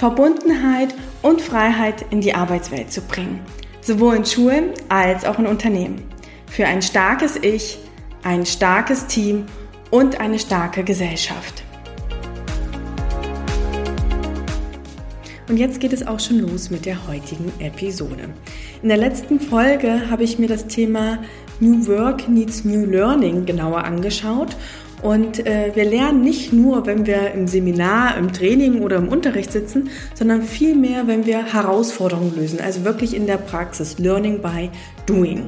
Verbundenheit und Freiheit in die Arbeitswelt zu bringen, sowohl in Schulen als auch in Unternehmen. Für ein starkes Ich, ein starkes Team und eine starke Gesellschaft. Und jetzt geht es auch schon los mit der heutigen Episode. In der letzten Folge habe ich mir das Thema New Work Needs New Learning genauer angeschaut und äh, wir lernen nicht nur, wenn wir im Seminar, im Training oder im Unterricht sitzen, sondern vielmehr, wenn wir Herausforderungen lösen, also wirklich in der Praxis, Learning by Doing.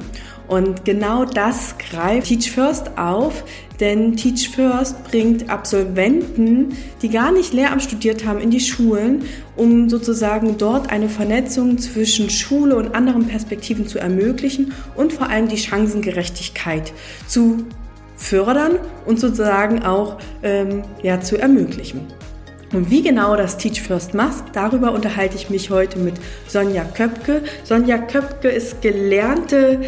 Und genau das greift Teach First auf, denn Teach First bringt Absolventen, die gar nicht Lehramt studiert haben, in die Schulen, um sozusagen dort eine Vernetzung zwischen Schule und anderen Perspektiven zu ermöglichen und vor allem die Chancengerechtigkeit zu fördern und sozusagen auch ähm, ja, zu ermöglichen. Und wie genau das Teach First macht, darüber unterhalte ich mich heute mit Sonja Köpke. Sonja Köpke ist gelernte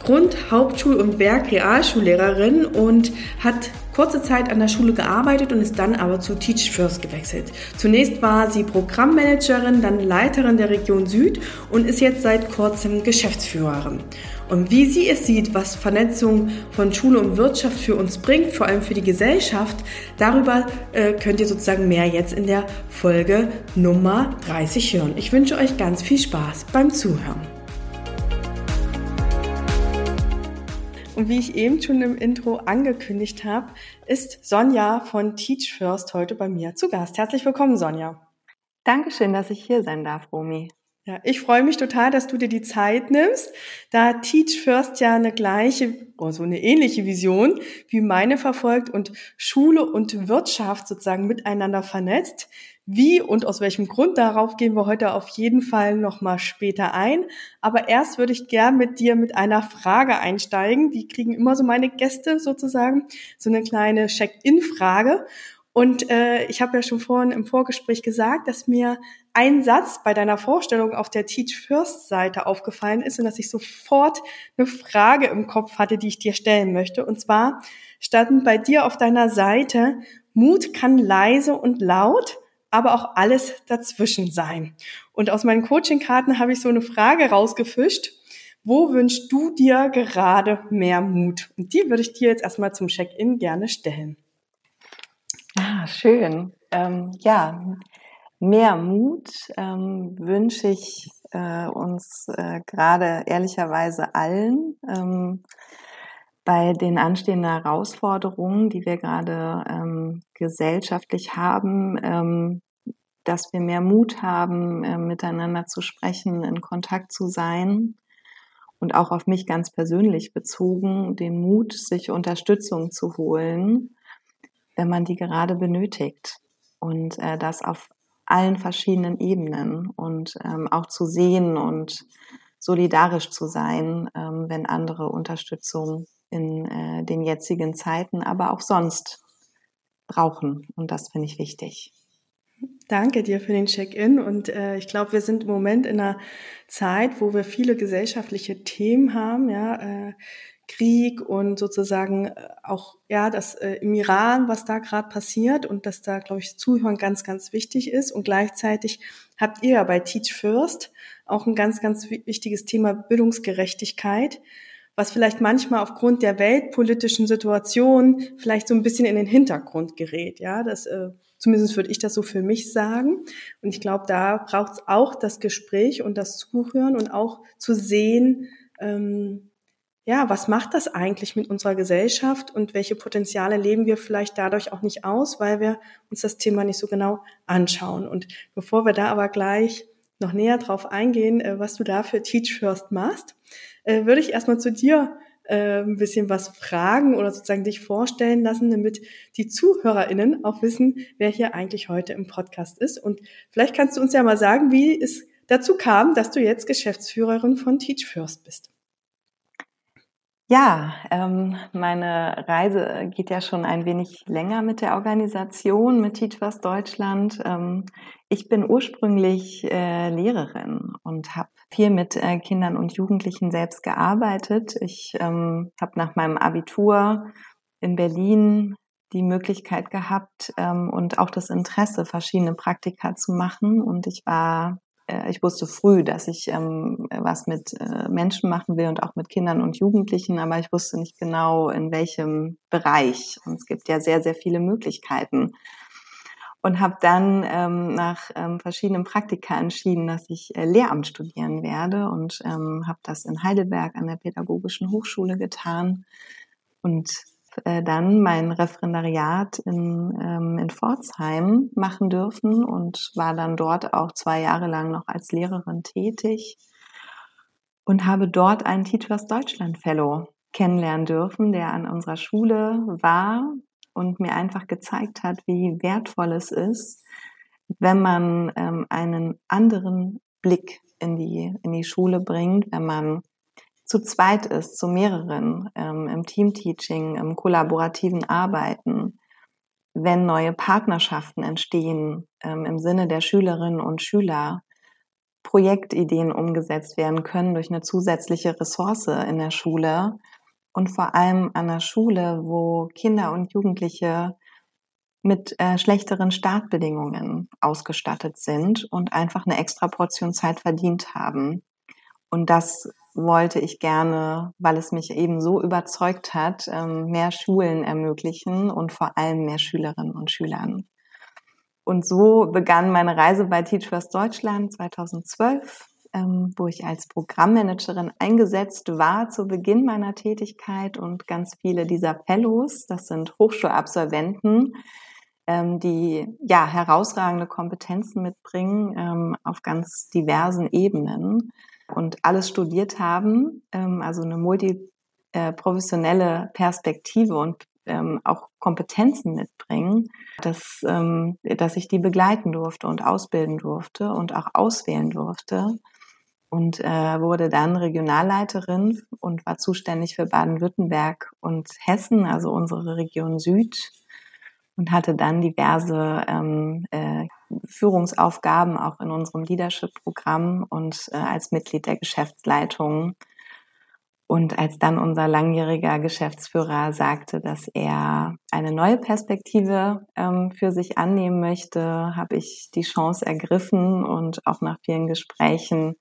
Grund-, Hauptschul- und Werk-Realschullehrerin und hat kurze Zeit an der Schule gearbeitet und ist dann aber zu Teach First gewechselt. Zunächst war sie Programmmanagerin, dann Leiterin der Region Süd und ist jetzt seit kurzem Geschäftsführerin. Und wie sie es sieht, was Vernetzung von Schule und Wirtschaft für uns bringt, vor allem für die Gesellschaft, darüber äh, könnt ihr sozusagen mehr jetzt in der Folge Nummer 30 hören. Ich wünsche euch ganz viel Spaß beim Zuhören. Und wie ich eben schon im Intro angekündigt habe, ist Sonja von Teach First heute bei mir zu Gast. Herzlich willkommen, Sonja. Dankeschön, dass ich hier sein darf, Romy. Ja, ich freue mich total, dass du dir die Zeit nimmst, da Teach First ja eine gleiche, oder so eine ähnliche Vision wie meine verfolgt und Schule und Wirtschaft sozusagen miteinander vernetzt. Wie und aus welchem Grund, darauf gehen wir heute auf jeden Fall nochmal später ein. Aber erst würde ich gern mit dir mit einer Frage einsteigen. Die kriegen immer so meine Gäste sozusagen, so eine kleine Check-in-Frage. Und äh, ich habe ja schon vorhin im Vorgespräch gesagt, dass mir ein Satz bei deiner Vorstellung auf der Teach First Seite aufgefallen ist und dass ich sofort eine Frage im Kopf hatte, die ich dir stellen möchte. Und zwar stand bei dir auf deiner Seite, Mut kann leise und laut, aber auch alles dazwischen sein. Und aus meinen Coaching-Karten habe ich so eine Frage rausgefischt. Wo wünschst du dir gerade mehr Mut? Und die würde ich dir jetzt erstmal zum Check-in gerne stellen. Ah, schön. Ähm, ja, mehr Mut ähm, wünsche ich äh, uns äh, gerade ehrlicherweise allen ähm, bei den anstehenden Herausforderungen, die wir gerade ähm, gesellschaftlich haben, ähm, dass wir mehr Mut haben, äh, miteinander zu sprechen, in Kontakt zu sein und auch auf mich ganz persönlich bezogen, den Mut, sich Unterstützung zu holen wenn man die gerade benötigt. Und äh, das auf allen verschiedenen Ebenen und ähm, auch zu sehen und solidarisch zu sein, ähm, wenn andere Unterstützung in äh, den jetzigen Zeiten, aber auch sonst brauchen. Und das finde ich wichtig. Danke dir für den Check-in. Und äh, ich glaube, wir sind im Moment in einer Zeit, wo wir viele gesellschaftliche Themen haben, ja, äh, Krieg und sozusagen äh, auch ja das äh, im Iran, was da gerade passiert und dass da glaube ich Zuhören ganz ganz wichtig ist und gleichzeitig habt ihr ja bei Teach First auch ein ganz ganz wichtiges Thema Bildungsgerechtigkeit, was vielleicht manchmal aufgrund der weltpolitischen Situation vielleicht so ein bisschen in den Hintergrund gerät, ja, das äh, Zumindest würde ich das so für mich sagen. Und ich glaube, da braucht es auch das Gespräch und das Zuhören und auch zu sehen, ähm, ja, was macht das eigentlich mit unserer Gesellschaft und welche Potenziale leben wir vielleicht dadurch auch nicht aus, weil wir uns das Thema nicht so genau anschauen. Und bevor wir da aber gleich noch näher drauf eingehen, äh, was du da für Teach First machst, äh, würde ich erstmal zu dir äh, ein bisschen was fragen oder sozusagen dich vorstellen lassen, damit die ZuhörerInnen auch wissen, wer hier eigentlich heute im Podcast ist. Und vielleicht kannst du uns ja mal sagen, wie ist dazu kam, dass du jetzt Geschäftsführerin von Teach First bist. Ja, ähm, meine Reise geht ja schon ein wenig länger mit der Organisation, mit Teach First Deutschland. Ähm, ich bin ursprünglich äh, Lehrerin und habe viel mit äh, Kindern und Jugendlichen selbst gearbeitet. Ich ähm, habe nach meinem Abitur in Berlin die Möglichkeit gehabt ähm, und auch das Interesse, verschiedene Praktika zu machen. Und ich war äh, ich wusste früh, dass ich ähm, was mit äh, Menschen machen will und auch mit Kindern und Jugendlichen, aber ich wusste nicht genau, in welchem Bereich. Und es gibt ja sehr, sehr viele Möglichkeiten. Und habe dann ähm, nach ähm, verschiedenen Praktika entschieden, dass ich äh, Lehramt studieren werde und ähm, habe das in Heidelberg an der Pädagogischen Hochschule getan und äh, dann mein Referendariat in, ähm, in Pforzheim machen dürfen und war dann dort auch zwei Jahre lang noch als Lehrerin tätig und habe dort einen Teachers Deutschland Fellow kennenlernen dürfen, der an unserer Schule war und mir einfach gezeigt hat, wie wertvoll es ist, wenn man ähm, einen anderen Blick in die, in die Schule bringt, wenn man zu zweit ist, zu mehreren, ähm, im Teamteaching, im kollaborativen Arbeiten, wenn neue Partnerschaften entstehen ähm, im Sinne der Schülerinnen und Schüler, Projektideen umgesetzt werden können durch eine zusätzliche Ressource in der Schule und vor allem an der Schule, wo Kinder und Jugendliche mit äh, schlechteren Startbedingungen ausgestattet sind und einfach eine extra Portion Zeit verdient haben. Und das wollte ich gerne, weil es mich eben so überzeugt hat, ähm, mehr Schulen ermöglichen und vor allem mehr Schülerinnen und Schülern. Und so begann meine Reise bei Teach First Deutschland 2012, ähm, wo ich als Programmmanagerin eingesetzt war zu Beginn meiner Tätigkeit und ganz viele dieser Fellows, das sind Hochschulabsolventen, ähm, die ja herausragende Kompetenzen mitbringen auf ganz diversen Ebenen und alles studiert haben, ähm, also eine multiprofessionelle äh, Perspektive und ähm, auch Kompetenzen mitbringen, dass, ähm, dass ich die begleiten durfte und ausbilden durfte und auch auswählen durfte. Und äh, wurde dann Regionalleiterin und war zuständig für Baden-Württemberg und Hessen, also unsere Region Süd und hatte dann diverse ähm, äh, Führungsaufgaben auch in unserem Leadership-Programm und äh, als Mitglied der Geschäftsleitung. Und als dann unser langjähriger Geschäftsführer sagte, dass er eine neue Perspektive ähm, für sich annehmen möchte, habe ich die Chance ergriffen und auch nach vielen Gesprächen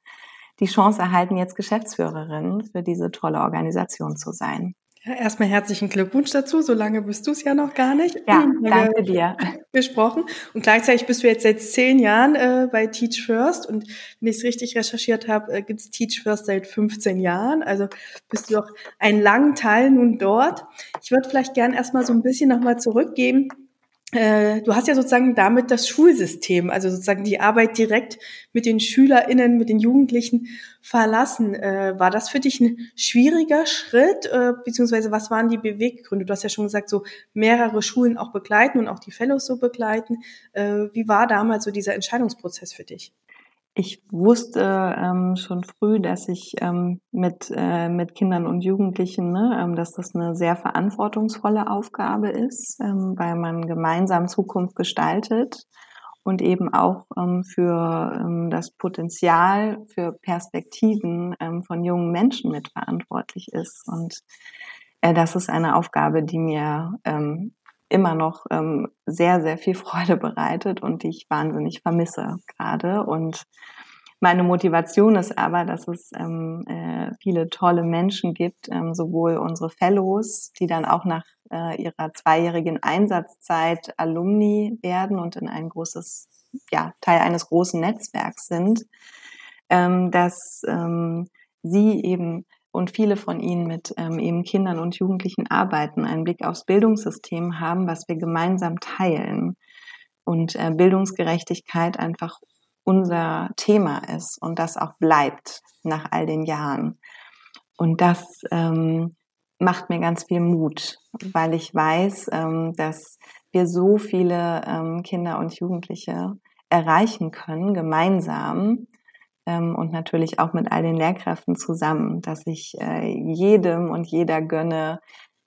die Chance erhalten, jetzt Geschäftsführerin für diese tolle Organisation zu sein. Ja, erstmal herzlichen Glückwunsch dazu. So lange bist du es ja noch gar nicht. Ja, danke dir. Gesprochen. Und gleichzeitig bist du jetzt seit zehn Jahren äh, bei Teach First. Und wenn ich es richtig recherchiert habe, äh, gibt es Teach First seit 15 Jahren. Also bist du doch einen langen Teil nun dort. Ich würde vielleicht gern erstmal so ein bisschen nochmal zurückgehen äh, du hast ja sozusagen damit das Schulsystem, also sozusagen die Arbeit direkt mit den SchülerInnen, mit den Jugendlichen verlassen. Äh, war das für dich ein schwieriger Schritt, äh, beziehungsweise was waren die Beweggründe? Du hast ja schon gesagt, so mehrere Schulen auch begleiten und auch die Fellows so begleiten. Wie war damals so dieser Entscheidungsprozess für dich? Ich wusste ähm, schon früh, dass ich ähm, mit, äh, mit Kindern und Jugendlichen, ne, ähm, dass das eine sehr verantwortungsvolle Aufgabe ist, ähm, weil man gemeinsam Zukunft gestaltet und eben auch ähm, für ähm, das Potenzial, für Perspektiven von jungen Menschen mitverantwortlich ist. Und äh, das ist eine Aufgabe, die mir immer noch ähm, sehr, sehr viel Freude bereitet und die ich wahnsinnig vermisse gerade. Und meine Motivation ist aber, dass es ähm, äh, viele tolle Menschen gibt, ähm, sowohl unsere Fellows, die dann auch nach äh, ihrer zweijährigen Einsatzzeit Alumni werden und in ein großes, ja, Teil eines großen Netzwerks sind, ähm, dass ähm, sie eben und viele von ihnen mit ähm, eben Kindern und Jugendlichen arbeiten, einen Blick aufs Bildungssystem haben, was wir gemeinsam teilen und äh, Bildungsgerechtigkeit einfach unser Thema ist und das auch bleibt nach all den Jahren. Und das ähm, macht mir ganz viel Mut, weil ich weiß, ähm, dass wir so viele ähm, Kinder und Jugendliche erreichen können, gemeinsam, ähm, und natürlich auch mit all den Lehrkräften zusammen, dass ich äh, jedem und jeder gönne,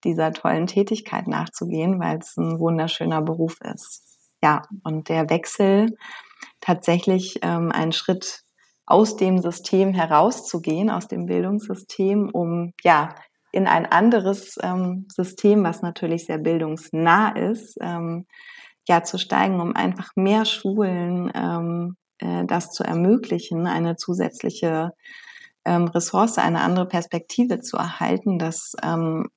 dieser tollen Tätigkeit nachzugehen, weil es ein wunderschöner Beruf ist. Ja, und der Wechsel tatsächlich ähm, ein Schritt aus dem System herauszugehen, aus dem Bildungssystem, um ja in ein anderes ähm, System, was natürlich sehr bildungsnah ist, ähm, ja zu steigen, um einfach mehr Schulen ähm, äh, das zu ermöglichen, eine zusätzliche ähm, Ressource, eine andere Perspektive zu erhalten. Das ähm,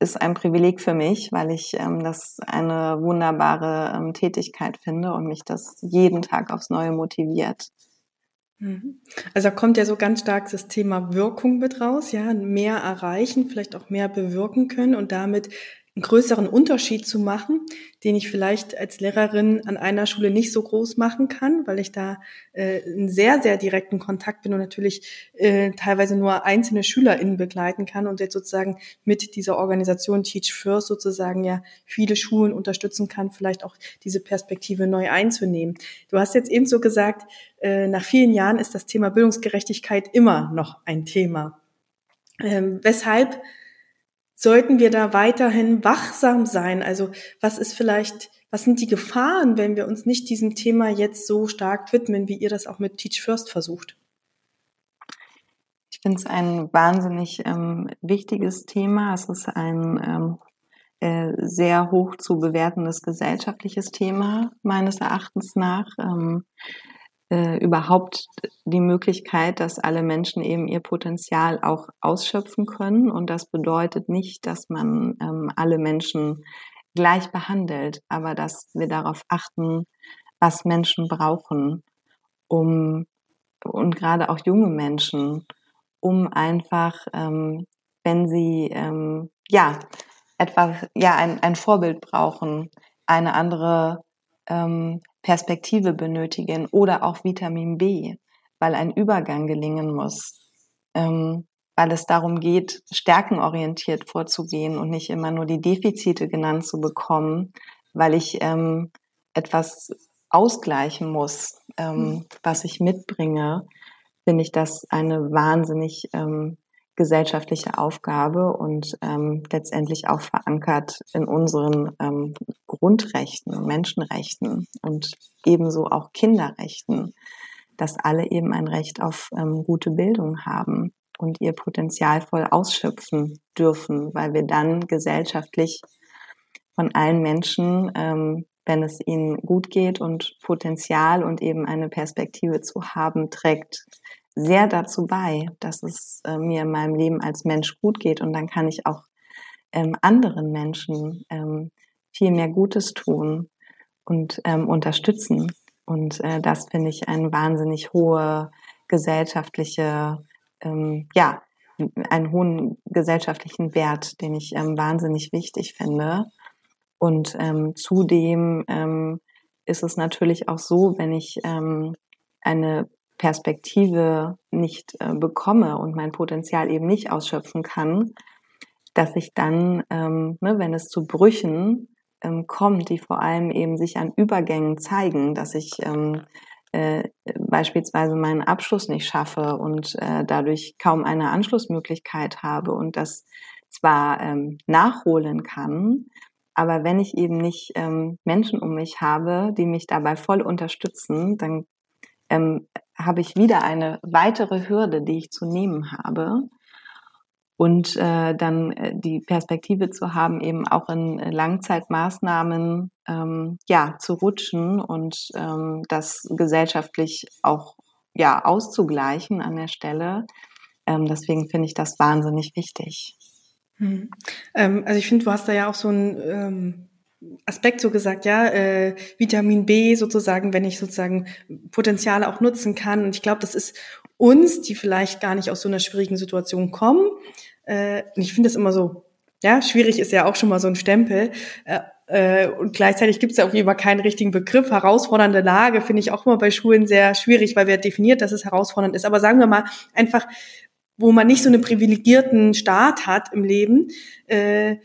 ist ein Privileg für mich, weil ich ähm, das eine wunderbare ähm, Tätigkeit finde und mich das jeden Tag aufs Neue motiviert. Mhm. Also da kommt ja so ganz stark das Thema Wirkung mit raus, ja, mehr erreichen, vielleicht auch mehr bewirken können und damit einen größeren Unterschied zu machen, den ich vielleicht als Lehrerin an einer Schule nicht so groß machen kann, weil ich da äh, in sehr, sehr direkten Kontakt bin und natürlich äh, teilweise nur einzelne SchülerInnen begleiten kann und jetzt sozusagen mit dieser Organisation Teach First sozusagen ja viele Schulen unterstützen kann, vielleicht auch diese Perspektive neu einzunehmen. Du hast jetzt eben so gesagt, äh, nach vielen Jahren ist das Thema Bildungsgerechtigkeit immer noch ein Thema. Ähm, weshalb sollten wir da weiterhin wachsam sein? Also was ist vielleicht, was sind die Gefahren, wenn wir uns nicht diesem Thema jetzt so stark widmen, wie ihr das auch mit Teach First versucht? Ich finde es ein wahnsinnig ähm, wichtiges Thema. Es ist ein ähm, äh, sehr hoch zu bewertendes gesellschaftliches Thema meines Erachtens nach. Ähm, äh, überhaupt die Möglichkeit, dass alle Menschen eben ihr Potenzial auch ausschöpfen können. Und das bedeutet nicht, dass man ähm, alle Menschen gleich behandelt, aber dass wir darauf achten, was Menschen brauchen, um und gerade auch junge Menschen, um einfach, ähm, wenn sie ähm, ja etwas, ja ein, ein Vorbild brauchen, eine andere ähm, Perspektive benötigen oder auch Vitamin B, weil ein Übergang gelingen muss, ähm, weil es darum geht, stärkenorientiert vorzugehen und nicht immer nur die Defizite genannt zu bekommen, weil ich ähm, etwas ausgleichen muss, ähm, mhm. was ich mitbringe, finde ich das eine wahnsinnig ähm, gesellschaftliche Aufgabe und ähm, letztendlich auch verankert in unseren ähm, Grundrechten und Menschenrechten und ebenso auch Kinderrechten, dass alle eben ein Recht auf ähm, gute Bildung haben und ihr Potenzial voll ausschöpfen dürfen, weil wir dann gesellschaftlich von allen Menschen, ähm, wenn es ihnen gut geht und Potenzial und eben eine Perspektive zu haben, trägt sehr dazu bei, dass es äh, mir in meinem Leben als Mensch gut geht und dann kann ich auch ähm, anderen Menschen ähm, viel mehr Gutes tun und ähm, unterstützen. Und äh, das finde ich eine wahnsinnig hohe gesellschaftliche, ähm, ja, einen hohen gesellschaftlichen Wert, den ich ähm, wahnsinnig wichtig finde. Und ähm, zudem ist es natürlich auch so, wenn ich eine Perspektive nicht äh, bekomme und mein Potenzial eben nicht ausschöpfen kann, dass ich dann, ähm, ne, wenn es zu Brüchen ähm, kommt, die vor allem eben sich an Übergängen zeigen, dass ich ähm, äh, beispielsweise meinen Abschluss nicht schaffe und äh, dadurch kaum eine Anschlussmöglichkeit habe und das zwar ähm, nachholen kann, aber wenn ich eben nicht ähm, Menschen um mich habe, die mich dabei voll unterstützen, dann ähm, habe ich wieder eine weitere Hürde, die ich zu nehmen habe. Und äh, dann äh, die Perspektive zu haben, eben auch in Langzeitmaßnahmen ähm, ja zu rutschen und ähm, das gesellschaftlich auch ja auszugleichen an der Stelle. Ähm, deswegen finde ich das wahnsinnig wichtig. Hm. Ähm, also ich finde, du hast da ja auch so ein ähm, Aspekt so gesagt, ja, äh, Vitamin B sozusagen, wenn ich sozusagen Potenziale auch nutzen kann. Und ich glaube, das ist uns, die vielleicht gar nicht aus so einer schwierigen Situation kommen. Äh, und ich finde das immer so, ja, schwierig ist ja auch schon mal so ein Stempel. Äh, äh, und gleichzeitig gibt es ja auch immer keinen richtigen Begriff. Herausfordernde Lage finde ich auch immer bei Schulen sehr schwierig, weil wer definiert, dass es herausfordernd ist. Aber sagen wir mal einfach, wo man nicht so einen privilegierten Start hat im Leben, äh,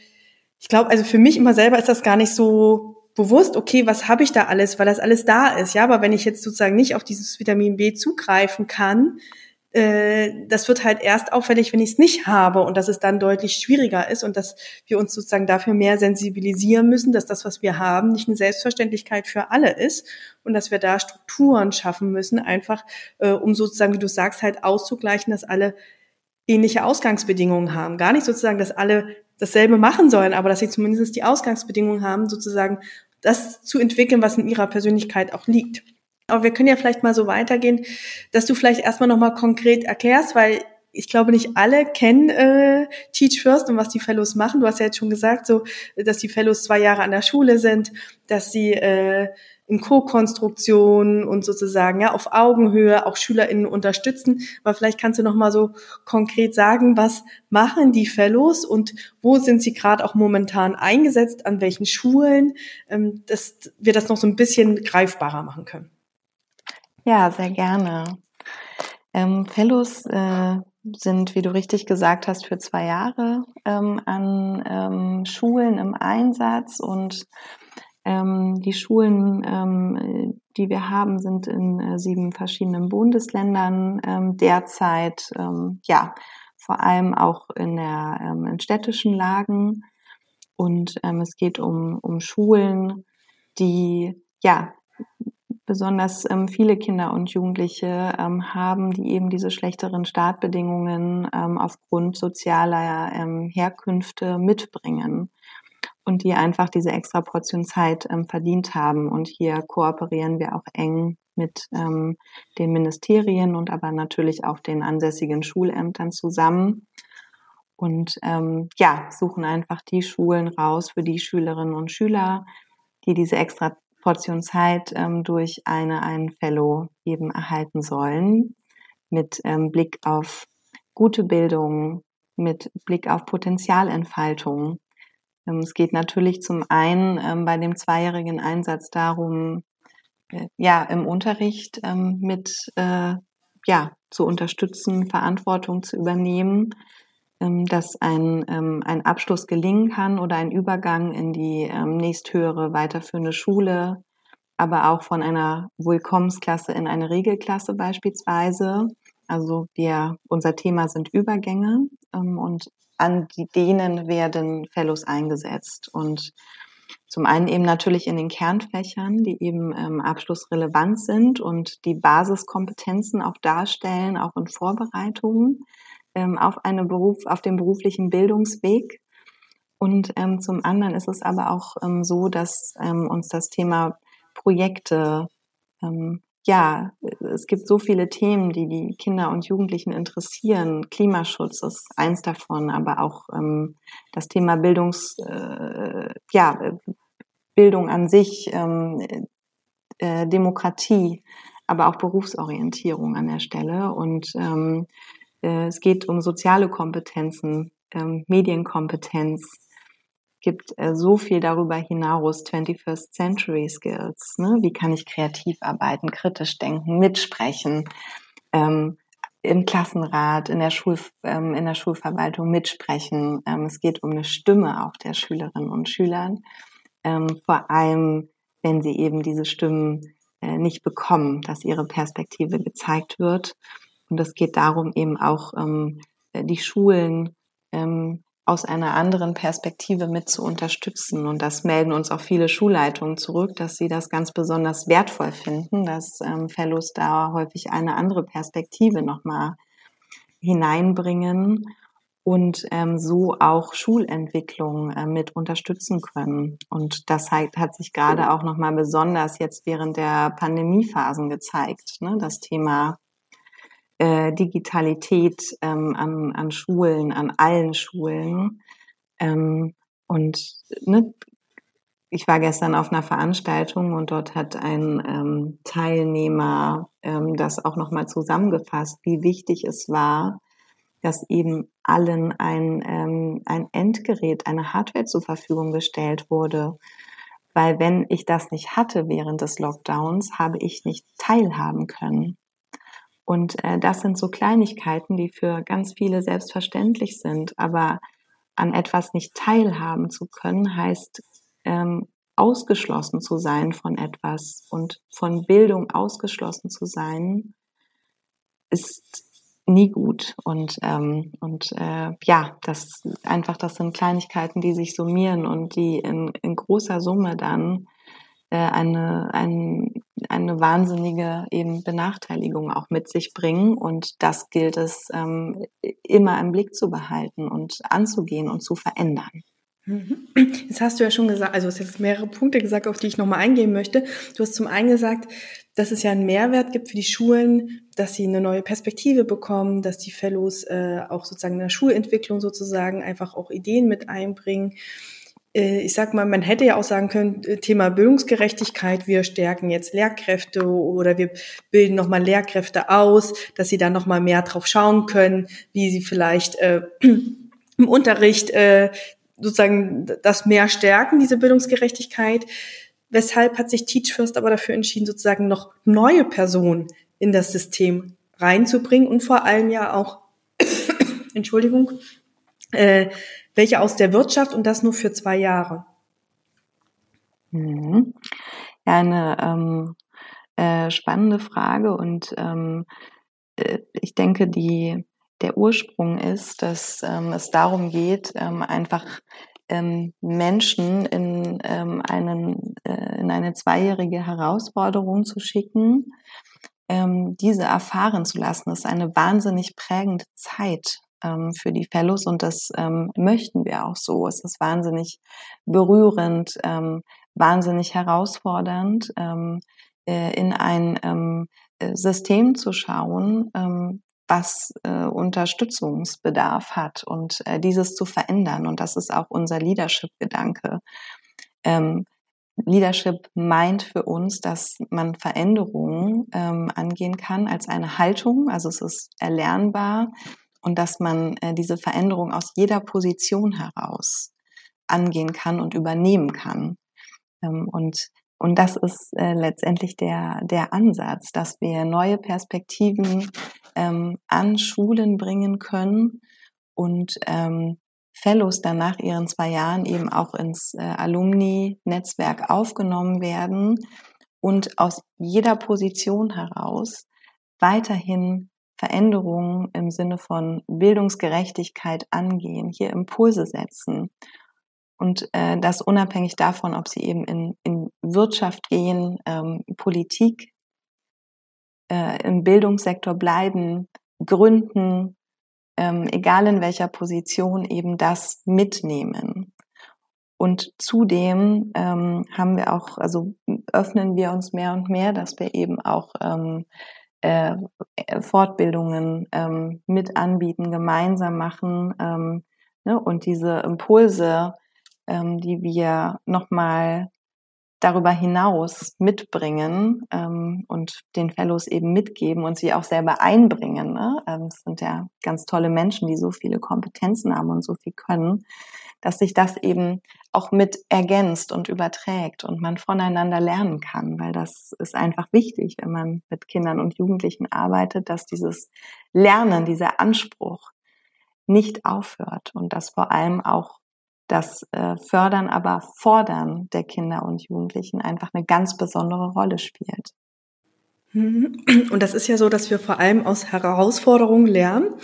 ich glaube, also für mich immer selber ist das gar nicht so bewusst, okay, was habe ich da alles, weil das alles da ist, ja, aber wenn ich jetzt sozusagen nicht auf dieses Vitamin B zugreifen kann, äh, das wird halt erst auffällig, wenn ich es nicht habe und dass es dann deutlich schwieriger ist und dass wir uns sozusagen dafür mehr sensibilisieren müssen, dass das, was wir haben, nicht eine Selbstverständlichkeit für alle ist und dass wir da Strukturen schaffen müssen, einfach äh, um sozusagen, wie du sagst, halt auszugleichen, dass alle ähnliche Ausgangsbedingungen haben. Gar nicht sozusagen, dass alle dasselbe machen sollen, aber dass sie zumindest die Ausgangsbedingungen haben, sozusagen das zu entwickeln, was in ihrer Persönlichkeit auch liegt. Aber wir können ja vielleicht mal so weitergehen, dass du vielleicht erstmal nochmal konkret erklärst, weil ich glaube, nicht alle kennen äh, Teach First und was die Fellows machen. Du hast ja jetzt schon gesagt, so, dass die Fellows zwei Jahre an der Schule sind, dass sie äh, in Co-Konstruktion und sozusagen ja auf Augenhöhe auch SchülerInnen unterstützen. Aber vielleicht kannst du noch mal so konkret sagen, was machen die Fellows und wo sind sie gerade auch momentan eingesetzt, an welchen Schulen, ähm, dass wir das noch so ein bisschen greifbarer machen können. Ja, sehr gerne. Ähm, Fellows äh, sind, wie du richtig gesagt hast, für zwei Jahre ähm, an ähm, Schulen im Einsatz und ähm, die Schulen, ähm, die wir haben, sind in äh, sieben verschiedenen Bundesländern ähm, derzeit, ja, vor allem auch in der in städtischen Lagen. Und es geht um, um Schulen, die ja besonders ähm, viele Kinder und Jugendliche ähm, haben, die eben diese schlechteren Startbedingungen ähm, aufgrund sozialer ähm, Herkünfte mitbringen und die einfach diese extra Portion Zeit ähm, verdient haben. Und hier kooperieren wir auch eng mit ähm, den Ministerien und aber natürlich auch den ansässigen Schulämtern zusammen und ja, suchen einfach die Schulen raus für die Schülerinnen und Schüler, die diese extra Portion Zeit ähm, durch eine, einen Fellow eben erhalten sollen, mit ähm, Blick auf gute Bildung, mit Blick auf Potenzialentfaltung. Ähm, es geht natürlich zum einen ähm, bei dem zweijährigen Einsatz darum, äh, ja, im Unterricht ähm, mit, äh, ja, zu unterstützen, Verantwortung zu übernehmen, dass ein, ein Abschluss gelingen kann oder ein Übergang in die nächsthöhere weiterführende Schule, aber auch von einer Willkommensklasse in eine Regelklasse beispielsweise. Also wir, unser Thema sind Übergänge und an denen werden Fellows eingesetzt und zum einen eben natürlich in den Kernfächern, die eben ähm, abschlussrelevant sind und die Basiskompetenzen auch darstellen, auch in Vorbereitungen ähm, auf eine Beruf, auf dem beruflichen Bildungsweg. Und ähm, zum anderen ist es aber auch ähm, so, dass ähm, uns das Thema Projekte, ähm, ja, es gibt so viele Themen, die die Kinder und Jugendlichen interessieren. Klimaschutz ist eins davon, aber auch ähm, das Thema Bildungs, äh, ja, Bildung an sich, ähm, äh, Demokratie, aber auch Berufsorientierung an der Stelle. Und ähm, äh, es geht um soziale Kompetenzen, ähm, Medienkompetenz. Gibt äh, so viel darüber hinaus, 21st Century Skills. Ne? Wie kann ich kreativ arbeiten, kritisch denken, mitsprechen, ähm, im Klassenrat, in der, Schul, ähm, in der Schulverwaltung mitsprechen. Ähm, es geht um eine Stimme auch der Schülerinnen und Schüler. Ähm, vor allem, wenn sie eben diese Stimmen äh, nicht bekommen, dass ihre Perspektive gezeigt wird. Und es geht darum, eben auch ähm, die Schulen ähm, aus einer anderen Perspektive mit zu unterstützen. Und das melden uns auch viele Schulleitungen zurück, dass sie das ganz besonders wertvoll finden, dass ähm, Fellows da häufig eine andere Perspektive nochmal hineinbringen und ähm, so auch Schulentwicklung äh, mit unterstützen können. Und das hat, hat sich gerade auch nochmal besonders jetzt während der Pandemiephasen gezeigt, ne? das Thema äh, Digitalität ähm, an, an Schulen, an allen Schulen. Ähm, und ne, ich war gestern auf einer Veranstaltung und dort hat ein ähm, Teilnehmer ähm, das auch nochmal zusammengefasst, wie wichtig es war, dass eben allen ein, ähm, ein Endgerät, eine Hardware zur Verfügung gestellt wurde. Weil wenn ich das nicht hatte während des Lockdowns, habe ich nicht teilhaben können. Und äh, das sind so Kleinigkeiten, die für ganz viele selbstverständlich sind. Aber an etwas nicht teilhaben zu können, heißt ähm, ausgeschlossen zu sein von etwas und von Bildung ausgeschlossen zu sein, ist nie gut. Und, ähm, und äh, ja, das einfach, das sind Kleinigkeiten, die sich summieren und die in, in großer Summe dann äh, eine, ein, eine wahnsinnige eben Benachteiligung auch mit sich bringen. Und das gilt es ähm, immer im Blick zu behalten und anzugehen und zu verändern. Mhm. Jetzt hast du ja schon gesagt, also hast jetzt mehrere Punkte gesagt, auf die ich nochmal eingehen möchte. Du hast zum einen gesagt, dass es ja einen Mehrwert gibt für die Schulen, dass sie eine neue Perspektive bekommen, dass die Fellows äh, auch sozusagen in der Schulentwicklung sozusagen einfach auch Ideen mit einbringen. Äh, ich sag mal, man hätte ja auch sagen können, äh, Thema Bildungsgerechtigkeit, wir stärken jetzt Lehrkräfte oder wir bilden nochmal Lehrkräfte aus, dass sie da nochmal mehr drauf schauen können, wie sie vielleicht äh, im Unterricht äh, sozusagen das mehr stärken, diese Bildungsgerechtigkeit. Weshalb hat sich Teach First aber dafür entschieden, sozusagen noch neue Personen in das System reinzubringen und vor allem ja auch, Entschuldigung, äh, welche aus der Wirtschaft und das nur für zwei Jahre. Mhm. Ja, eine ähm, äh, spannende Frage und ähm, äh, ich denke, die der Ursprung ist, dass ähm, es darum geht, ähm, einfach ähm, Menschen in, ähm, einen, äh, in eine zweijährige Herausforderung zu schicken, diese erfahren zu lassen. Das ist eine wahnsinnig prägende Zeit ähm, für die Fellows und das möchten wir auch so. Es ist wahnsinnig berührend, wahnsinnig herausfordernd, äh, in ein äh, System zu schauen, was äh, Unterstützungsbedarf hat und äh, dieses zu verändern. Und das ist auch unser Leadership-Gedanke. Ähm, Leadership meint für uns, dass man Veränderungen ähm, angehen kann als eine Haltung, also es ist erlernbar und dass man äh, diese Veränderung aus jeder Position heraus angehen kann und übernehmen kann. Ähm, und und das ist äh, letztendlich der, der Ansatz, dass wir neue Perspektiven ähm, an Schulen bringen können und ähm, Fellows dann nach ihren zwei Jahren eben auch ins äh, Alumni-Netzwerk aufgenommen werden und aus jeder Position heraus weiterhin Veränderungen im Sinne von Bildungsgerechtigkeit angehen, hier Impulse setzen und äh, das unabhängig davon, ob sie eben in, in Wirtschaft gehen, ähm, Politik, äh, im Bildungssektor bleiben, gründen, ähm, egal in welcher Position, eben das mitnehmen. Und zudem ähm, haben wir auch, also öffnen wir uns mehr und mehr, dass wir eben auch ähm, äh, Fortbildungen ähm, mit anbieten, gemeinsam machen ähm, ne, und diese Impulse ähm, die wir nochmal darüber hinaus mitbringen ähm, und den Fellows eben mitgeben und sie auch selber einbringen. Ne? Ähm, es sind ja ganz tolle Menschen, die so viele Kompetenzen haben und so viel können, dass sich das eben auch mit ergänzt und überträgt und man voneinander lernen kann, weil das ist einfach wichtig, wenn man mit Kindern und Jugendlichen arbeitet, dass dieses Lernen, dieser Anspruch nicht aufhört und dass vor allem auch das äh, Fördern, aber Fordern der Kinder und Jugendlichen einfach eine ganz besondere Rolle spielt. Mhm. Und das ist ja so, dass wir vor allem aus Herausforderungen lernen.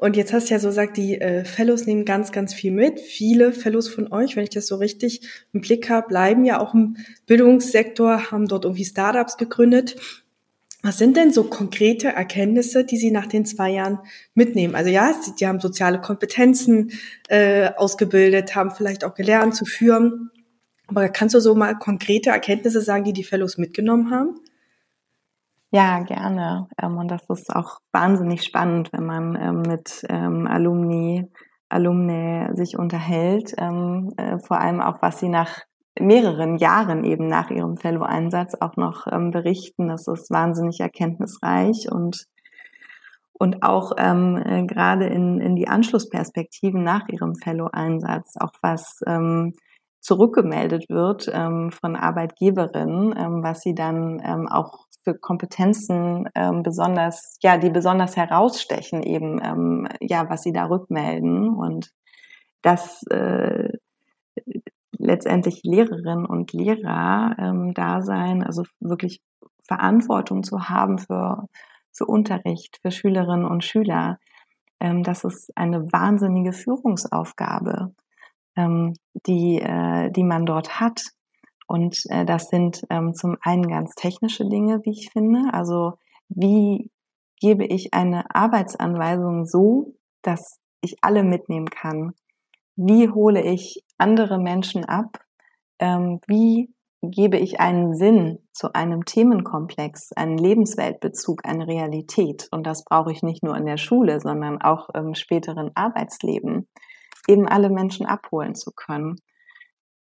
Und jetzt hast du ja so gesagt, die äh, Fellows nehmen ganz, ganz viel mit. Viele Fellows von euch, wenn ich das so richtig im Blick habe, bleiben ja auch im Bildungssektor, haben dort irgendwie Startups gegründet. Was sind denn so konkrete Erkenntnisse, die Sie nach den zwei Jahren mitnehmen? Also ja, Sie, die haben soziale Kompetenzen äh, ausgebildet, haben vielleicht auch gelernt zu führen. Aber kannst du so mal konkrete Erkenntnisse sagen, die die Fellows mitgenommen haben? Ja, gerne. Ähm, und das ist auch wahnsinnig spannend, wenn man ähm, mit ähm, Alumni, Alumni sich unterhält. Äh, vor allem auch, was sie nach mehreren Jahren eben nach ihrem Fellow-Einsatz auch noch berichten. Das ist wahnsinnig erkenntnisreich und und auch ähm, äh, gerade in, in die Anschlussperspektiven nach ihrem Fellow-Einsatz, auch was ähm, zurückgemeldet wird ähm, von Arbeitgeberinnen, ähm, was sie dann ähm, auch für Kompetenzen ähm, besonders, ja, die besonders herausstechen eben, ähm, ja, was sie da rückmelden und das äh, letztendlich Lehrerinnen und Lehrer ähm, da sein, also wirklich Verantwortung zu haben für, für Unterricht, für Schülerinnen und Schüler. Ähm, das ist eine wahnsinnige Führungsaufgabe, ähm, die, äh, die man dort hat. Und äh, das sind ähm, zum einen ganz technische Dinge, wie ich finde. Also wie gebe ich eine Arbeitsanweisung so, dass ich alle mitnehmen kann? Wie hole ich andere Menschen ab? Ähm, wie gebe ich einen Sinn zu einem Themenkomplex, einen Lebensweltbezug, eine Realität? Und das brauche ich nicht nur in der Schule, sondern auch im späteren Arbeitsleben, eben alle Menschen abholen zu können.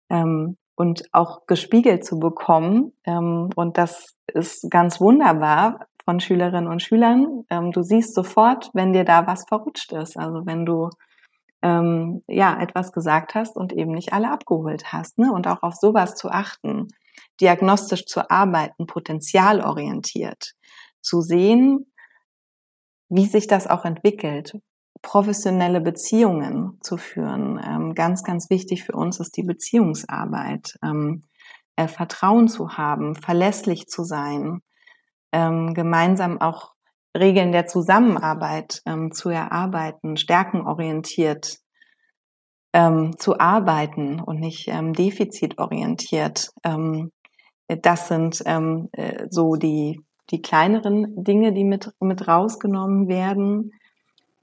Ähm, und auch gespiegelt zu bekommen. Ähm, und das ist ganz wunderbar, von Schülerinnen und Schülern. Ähm, du siehst sofort, wenn dir da was verrutscht ist. Also wenn du ähm, ja etwas gesagt hast und eben nicht alle abgeholt hast. Ne? Und auch auf sowas zu achten, diagnostisch zu arbeiten, potenzialorientiert, zu sehen, wie sich das auch entwickelt, professionelle Beziehungen zu führen. Ähm, ganz, ganz wichtig für uns ist die Beziehungsarbeit. Ähm, äh, Vertrauen zu haben, verlässlich zu sein, ähm, gemeinsam auch Regeln der Zusammenarbeit ähm, zu erarbeiten, stärkenorientiert ähm, zu arbeiten und nicht ähm, defizitorientiert. Das sind äh, so die, die kleineren Dinge, die mit, mit rausgenommen werden.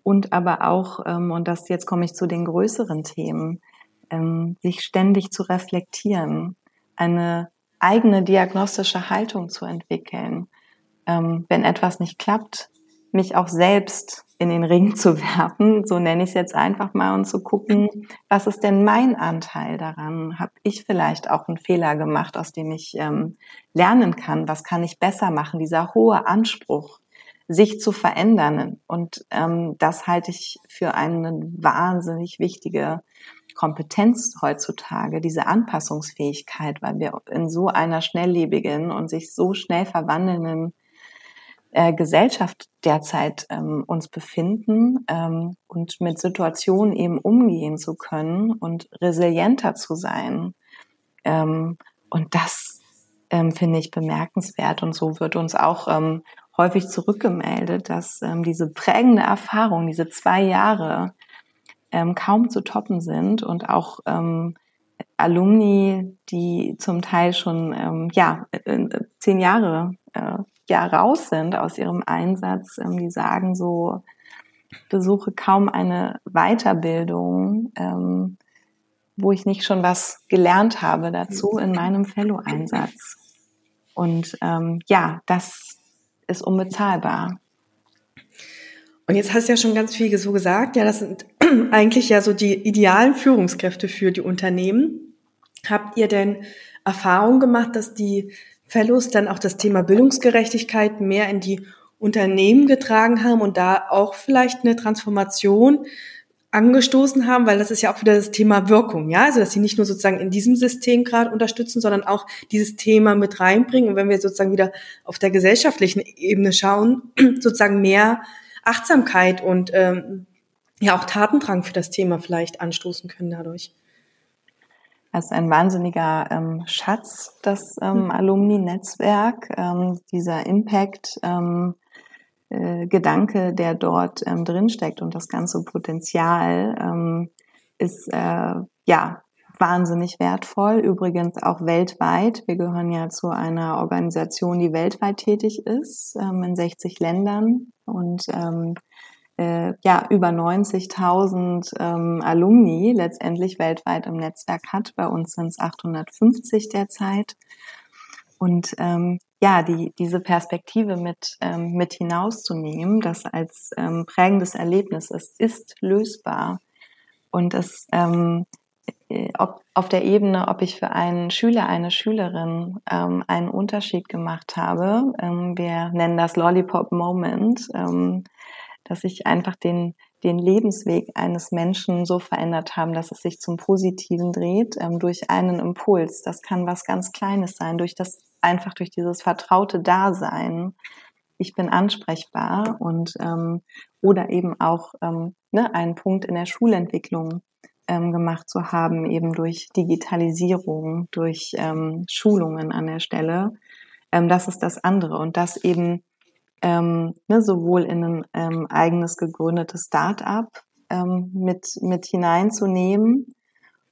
Und aber auch, ähm, und das jetzt komme ich zu den größeren Themen, ähm, sich ständig zu reflektieren, eine eigene diagnostische Haltung zu entwickeln, ähm, wenn etwas nicht klappt, mich auch selbst in den Ring zu werfen, so nenne ich es jetzt einfach mal, und zu gucken, was ist denn mein Anteil daran? Habe ich vielleicht auch einen Fehler gemacht, aus dem ich ähm, lernen kann? Was kann ich besser machen? Dieser hohe Anspruch, sich zu verändern. Und ähm, das halte ich für eine wahnsinnig wichtige Kompetenz heutzutage, diese Anpassungsfähigkeit, weil wir in so einer schnelllebigen und sich so schnell verwandelnden äh, Gesellschaft derzeit ähm, uns befinden ähm, und mit Situationen eben umgehen zu können und resilienter zu sein. Ähm, und das ähm, finde ich bemerkenswert und so wird uns auch ähm, häufig zurückgemeldet, dass ähm, diese prägende Erfahrung, diese zwei Jahre ähm, kaum zu toppen sind und auch ähm, Alumni, die zum Teil schon ähm, ja äh, zehn Jahre äh, ja raus sind aus ihrem Einsatz, ähm, die sagen so, besuche kaum eine Weiterbildung, ähm, wo ich nicht schon was gelernt habe dazu in meinem Fellow-Einsatz. Und ja, das ist unbezahlbar. Und jetzt hast du ja schon ganz viel so gesagt, ja, das sind eigentlich ja so die idealen Führungskräfte für die Unternehmen. Habt ihr denn Erfahrung gemacht, dass die Fellows dann auch das Thema Bildungsgerechtigkeit mehr in die Unternehmen getragen haben und da auch vielleicht eine Transformation angestoßen haben, weil das ist ja auch wieder das Thema Wirkung, ja, also dass sie nicht nur sozusagen in diesem System gerade unterstützen, sondern auch dieses Thema mit reinbringen und wenn wir sozusagen wieder auf der gesellschaftlichen Ebene schauen, sozusagen mehr Achtsamkeit und ähm, ja auch Tatendrang für das Thema vielleicht anstoßen können dadurch. Das ist ein wahnsinniger ähm, Schatz, das ähm, hm. Alumni-Netzwerk, ähm, dieser Impact. Ähm, äh, Gedanke, der dort ähm, drinsteckt und das ganze Potenzial ähm, ist äh, ja wahnsinnig wertvoll. Übrigens auch weltweit. Wir gehören ja zu einer Organisation, die weltweit tätig ist, ähm, in 60 Ländern und ähm, äh, ja über 90.000 ähm, Alumni letztendlich weltweit im Netzwerk hat. Bei uns sind es 850 derzeit. Und ähm, ja, die, diese Perspektive mit, ähm, mit hinauszunehmen, das als ähm, prägendes Erlebnis ist, ist lösbar. Und es ähm, äh, ob, auf der Ebene, ob ich für einen Schüler, eine Schülerin ähm, einen Unterschied gemacht habe. Ähm, wir nennen das Lollipop Moment. Ähm, dass sich einfach den, den Lebensweg eines Menschen so verändert haben, dass es sich zum Positiven dreht, ähm, durch einen Impuls. Das kann was ganz Kleines sein, durch das, einfach durch dieses vertraute Dasein. Ich bin ansprechbar und, ähm, oder eben auch, ähm, ne, ein Punkt in der Schulentwicklung, ähm, gemacht zu haben, eben durch Digitalisierung, durch ähm, Schulungen an der Stelle. Ähm, das ist das andere. Und das eben ähm, ne, sowohl in ein ähm, eigenes gegründetes Start-up ähm, mit, mit hineinzunehmen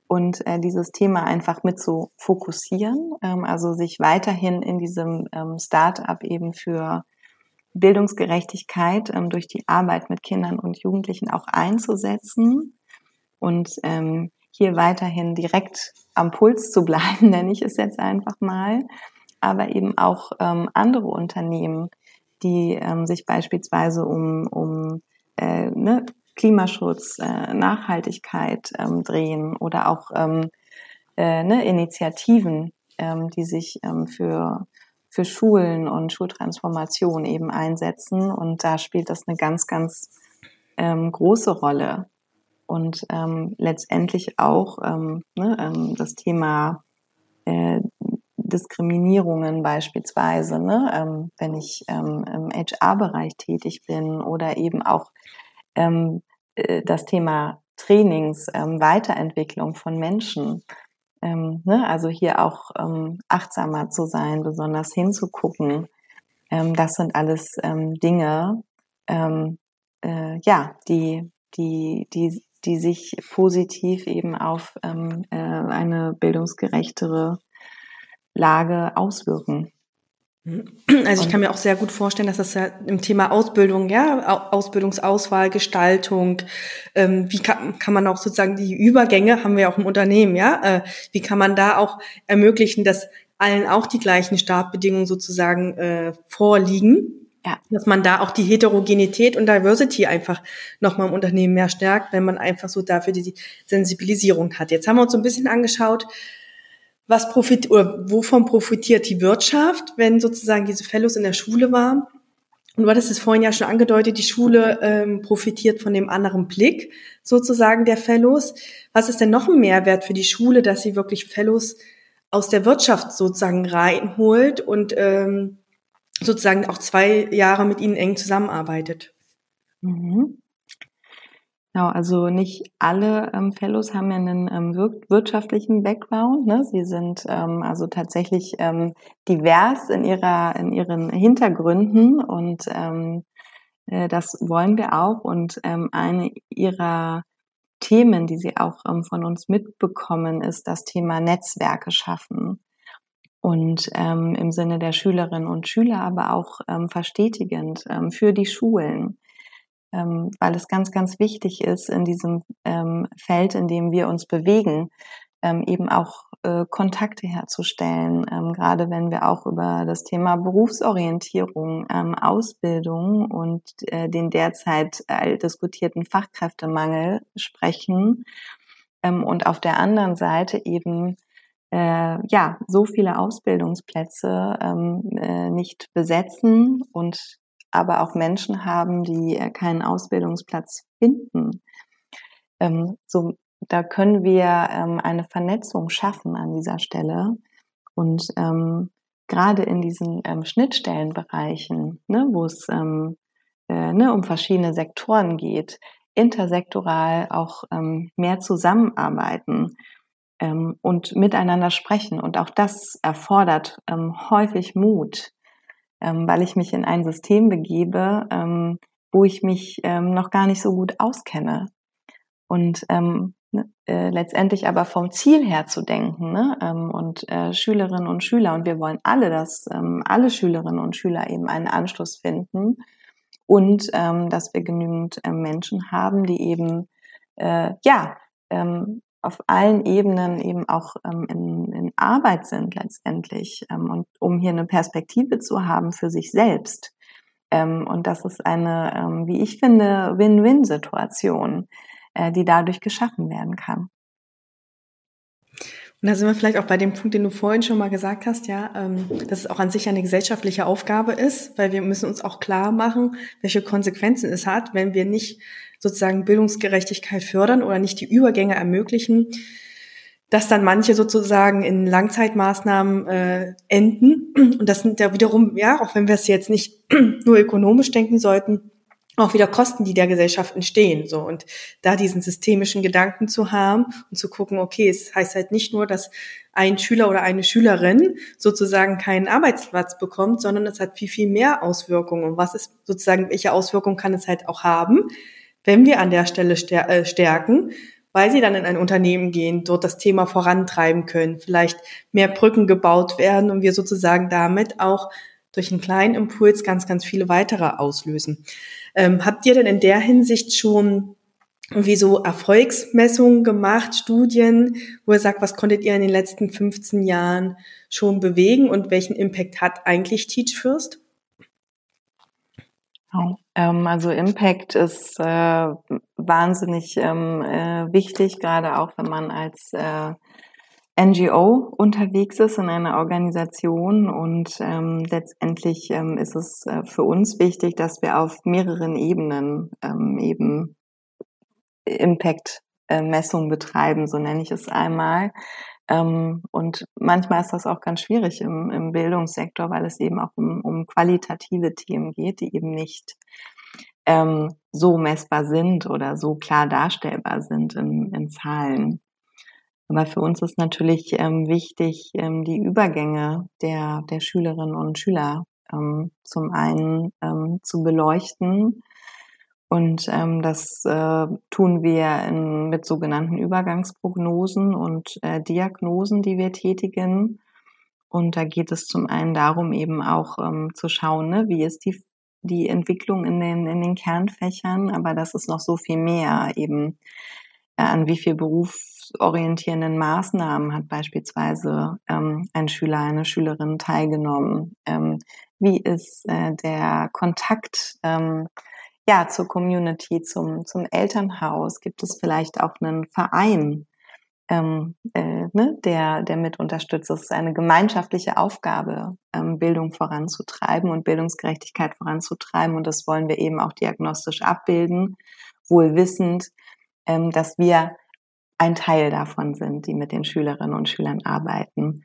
und äh, dieses Thema einfach mit zu fokussieren, ähm, also sich weiterhin in diesem ähm, Start-up eben für Bildungsgerechtigkeit ähm, durch die Arbeit mit Kindern und Jugendlichen auch einzusetzen und ähm, hier weiterhin direkt am Puls zu bleiben, nenne ich es jetzt einfach mal, aber eben auch ähm, andere Unternehmen, die ähm, sich beispielsweise um, um äh, ne, Klimaschutz, äh, Nachhaltigkeit ähm, drehen oder auch ähm, äh, ne, Initiativen, ähm, die sich ähm, für, für Schulen und Schultransformation eben einsetzen. Und da spielt das eine ganz, ganz ähm, große Rolle. Und ähm, letztendlich auch ähm, ne, ähm, das Thema äh, Diskriminierungen beispielsweise, ne, ähm, wenn ich ähm, im HR-Bereich tätig bin oder eben auch ähm, äh, das Thema Trainings, ähm, Weiterentwicklung von Menschen. Ähm, ne? Also hier auch ähm, achtsamer zu sein, besonders hinzugucken. Ähm, das sind alles ähm, Dinge, ähm, äh, ja, die, die, die, die sich positiv eben auf äh, eine bildungsgerechtere Lage auswirken. Also ich kann mir auch sehr gut vorstellen, dass das ja im Thema Ausbildung, ja, Ausbildungsauswahl, Gestaltung, ähm, wie kann, kann man auch sozusagen die Übergänge, haben wir auch im Unternehmen, ja, äh, wie kann man da auch ermöglichen, dass allen auch die gleichen Startbedingungen sozusagen äh, vorliegen. Ja. Dass man da auch die Heterogenität und Diversity einfach nochmal im Unternehmen mehr stärkt, wenn man einfach so dafür die Sensibilisierung hat. Jetzt haben wir uns so ein bisschen angeschaut, was profit oder wovon profitiert die Wirtschaft, wenn sozusagen diese Fellows in der Schule waren? Und du hattest es vorhin ja schon angedeutet, die Schule ähm, profitiert von dem anderen Blick sozusagen der Fellows. Was ist denn noch ein Mehrwert für die Schule, dass sie wirklich Fellows aus der Wirtschaft sozusagen reinholt und ähm, sozusagen auch zwei Jahre mit ihnen eng zusammenarbeitet? Mhm. Genau, also nicht alle ähm, Fellows haben ja einen ähm, wirtschaftlichen Background. Ne? Sie sind ähm, also tatsächlich ähm, divers in ihrer in ihren Hintergründen und ähm, äh, das wollen wir auch. Und ähm, eine ihrer Themen, die sie auch ähm, von uns mitbekommen, ist das Thema Netzwerke schaffen. Und ähm, im Sinne der Schülerinnen und Schüler, aber auch ähm, verstetigend ähm, für die Schulen ähm, weil es ganz, ganz wichtig ist in diesem ähm, Feld, in dem wir uns bewegen, ähm, eben auch äh, Kontakte herzustellen, ähm, gerade wenn wir auch über das Thema Berufsorientierung, ähm, Ausbildung und äh, den derzeit äh, diskutierten Fachkräftemangel sprechen ähm, und auf der anderen Seite eben äh, ja so viele Ausbildungsplätze ähm, äh, nicht besetzen und aber auch Menschen haben, die äh, keinen Ausbildungsplatz finden. Ähm, so, da können wir ähm, eine Vernetzung schaffen an dieser Stelle und ähm, gerade in diesen ähm, Schnittstellenbereichen, ne, wo es ähm, äh, ne, um verschiedene Sektoren geht, intersektoral auch ähm, mehr zusammenarbeiten und miteinander sprechen. Und auch das erfordert häufig Mut, ähm, weil ich mich in ein System begebe, ähm, wo ich mich ähm, noch gar nicht so gut auskenne. Und ähm, ne, äh, letztendlich aber vom Ziel her zu denken ne? ähm, und äh, Schülerinnen und Schüler, und wir wollen alle, dass ähm, alle Schülerinnen und Schüler eben einen Anschluss finden und ähm, dass wir genügend äh, Menschen haben, die eben äh, ja ähm, auf allen Ebenen eben auch ähm, in, in Arbeit sind letztendlich ähm, und um hier eine Perspektive zu haben für sich selbst. Ähm, und das ist eine, ähm, wie ich finde, Win-Win-Situation, äh, die dadurch geschaffen werden kann. Und da sind wir vielleicht auch bei dem Punkt, den du vorhin schon mal gesagt hast, ja, ähm, dass es auch an sich eine gesellschaftliche Aufgabe ist, weil wir müssen uns auch klar machen, welche Konsequenzen es hat, wenn wir nicht sozusagen Bildungsgerechtigkeit fördern oder nicht die Übergänge ermöglichen, dass dann manche sozusagen in Langzeitmaßnahmen äh, enden. Und das sind ja wiederum, ja, auch wenn wir es jetzt nicht nur ökonomisch denken sollten, auch wieder Kosten, die der Gesellschaft entstehen. So und da diesen systemischen Gedanken zu haben und zu gucken, okay, es heißt halt nicht nur, dass ein Schüler oder eine Schülerin sozusagen keinen Arbeitsplatz bekommt, sondern es hat viel, viel mehr Auswirkungen. Und was ist sozusagen, welche Auswirkungen kann es halt auch haben, wenn wir an der Stelle äh, stärken, weil sie dann in ein Unternehmen gehen, dort das Thema vorantreiben können, vielleicht mehr Brücken gebaut werden und wir sozusagen damit auch durch einen kleinen Impuls ganz, ganz viele weitere auslösen. Ähm, habt ihr denn in der Hinsicht schon irgendwie so Erfolgsmessungen gemacht, Studien, wo ihr sagt, was konntet ihr in den letzten 15 Jahren schon bewegen und welchen Impact hat eigentlich Teach First? Ähm, also Impact ist äh, wahnsinnig ähm, äh, wichtig, gerade auch wenn man als äh, NGO unterwegs ist in einer Organisation und ähm, letztendlich ähm, ist es äh, für uns wichtig, dass wir auf mehreren Ebenen ähm, eben Impact-Messung betreiben, so nenne ich es einmal. Ähm, und manchmal ist das auch ganz schwierig im, im Bildungssektor, weil es eben auch um, um qualitative Themen geht, die eben nicht ähm, so messbar sind oder so klar darstellbar sind in, in Zahlen. Aber für uns ist natürlich ähm, wichtig, ähm, die Übergänge der, der Schülerinnen und Schüler ähm, zum einen ähm, zu beleuchten. Und ähm, das äh, tun wir in, mit sogenannten Übergangsprognosen und äh, Diagnosen, die wir tätigen. Und da geht es zum einen darum, eben auch ähm, zu schauen, ne, wie ist die, die Entwicklung in den, in den Kernfächern, aber das ist noch so viel mehr eben, äh, an wie viel berufsorientierenden Maßnahmen hat beispielsweise ähm, ein Schüler, eine Schülerin teilgenommen. Ähm, wie ist äh, der Kontakt ähm, ja, zur Community, zum, zum Elternhaus? Gibt es vielleicht auch einen Verein, ähm, äh, ne, der, der mit unterstützt? Es ist eine gemeinschaftliche Aufgabe, ähm, Bildung voranzutreiben und Bildungsgerechtigkeit voranzutreiben. Und das wollen wir eben auch diagnostisch abbilden, wohl wissend, ähm, dass wir ein Teil davon sind, die mit den Schülerinnen und Schülern arbeiten.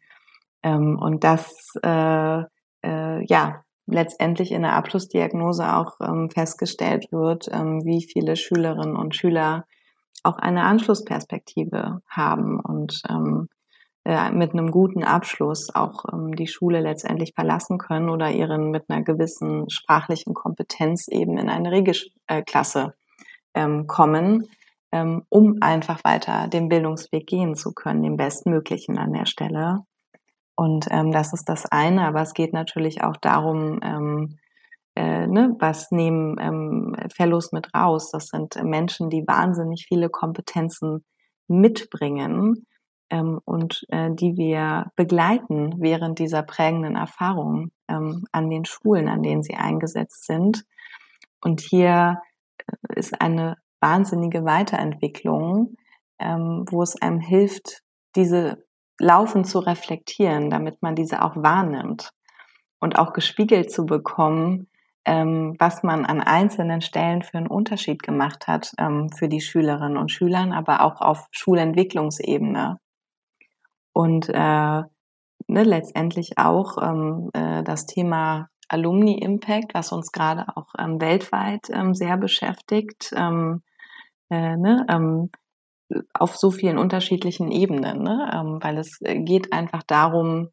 Ähm, und das, äh, äh, ja, letztendlich in der Abschlussdiagnose auch ähm, festgestellt wird, ähm, wie viele Schülerinnen und Schüler auch eine Anschlussperspektive haben und ähm, äh, mit einem guten Abschluss auch ähm, die Schule letztendlich verlassen können oder ihren mit einer gewissen sprachlichen Kompetenz eben in eine Regelklasse ähm, kommen, ähm, um einfach weiter den Bildungsweg gehen zu können, den bestmöglichen an der Stelle. Und ähm, das ist das eine, aber es geht natürlich auch darum, ähm, äh, ne, was nehmen ähm, Fellows mit raus. Das sind Menschen, die wahnsinnig viele Kompetenzen mitbringen ähm, und äh, die wir begleiten während dieser prägenden Erfahrung ähm, an den Schulen, an denen sie eingesetzt sind. Und hier äh, ist eine wahnsinnige Weiterentwicklung, ähm, wo es einem hilft, diese laufend zu reflektieren, damit man diese auch wahrnimmt und auch gespiegelt zu bekommen, ähm, was man an einzelnen Stellen für einen Unterschied gemacht hat ähm, für die Schülerinnen und Schüler, aber auch auf Schulentwicklungsebene. Und äh, ne, letztendlich auch ähm, äh, das Thema Alumni Impact, was uns gerade auch ähm, weltweit ähm, sehr beschäftigt. Ähm, äh, ne, auf so vielen unterschiedlichen Ebenen, ne? ähm, weil es äh, geht einfach darum,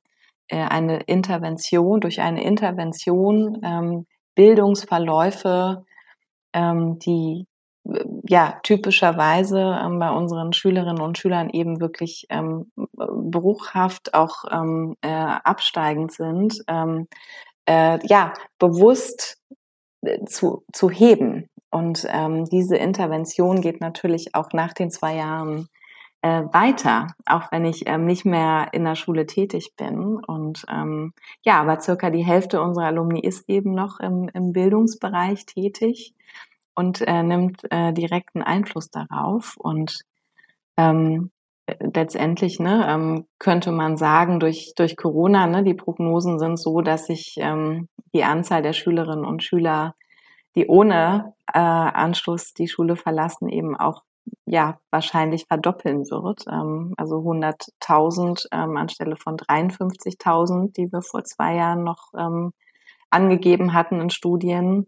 äh, eine Intervention, durch eine Intervention ähm, Bildungsverläufe, ähm, die äh, ja typischerweise ähm, bei unseren Schülerinnen und Schülern eben wirklich ähm, bruchhaft auch ähm, äh, absteigend sind, ähm, äh, ja bewusst äh, zu, zu heben und ähm, diese Intervention geht natürlich auch nach den zwei Jahren äh, weiter, auch wenn ich ähm, nicht mehr in der Schule tätig bin. Und ähm, ja, aber circa die Hälfte unserer Alumni ist eben noch im, im Bildungsbereich tätig und äh, nimmt äh, direkten Einfluss darauf. Und ähm, letztendlich ne, ähm, könnte man sagen, durch, durch Corona, ne, die Prognosen sind so, dass sich ähm, die Anzahl der Schülerinnen und Schüler die ohne äh, Anschluss die Schule verlassen, eben auch ja wahrscheinlich verdoppeln wird. Ähm, also 100.000 ähm, anstelle von 53.000, die wir vor zwei Jahren noch ähm, angegeben hatten in Studien.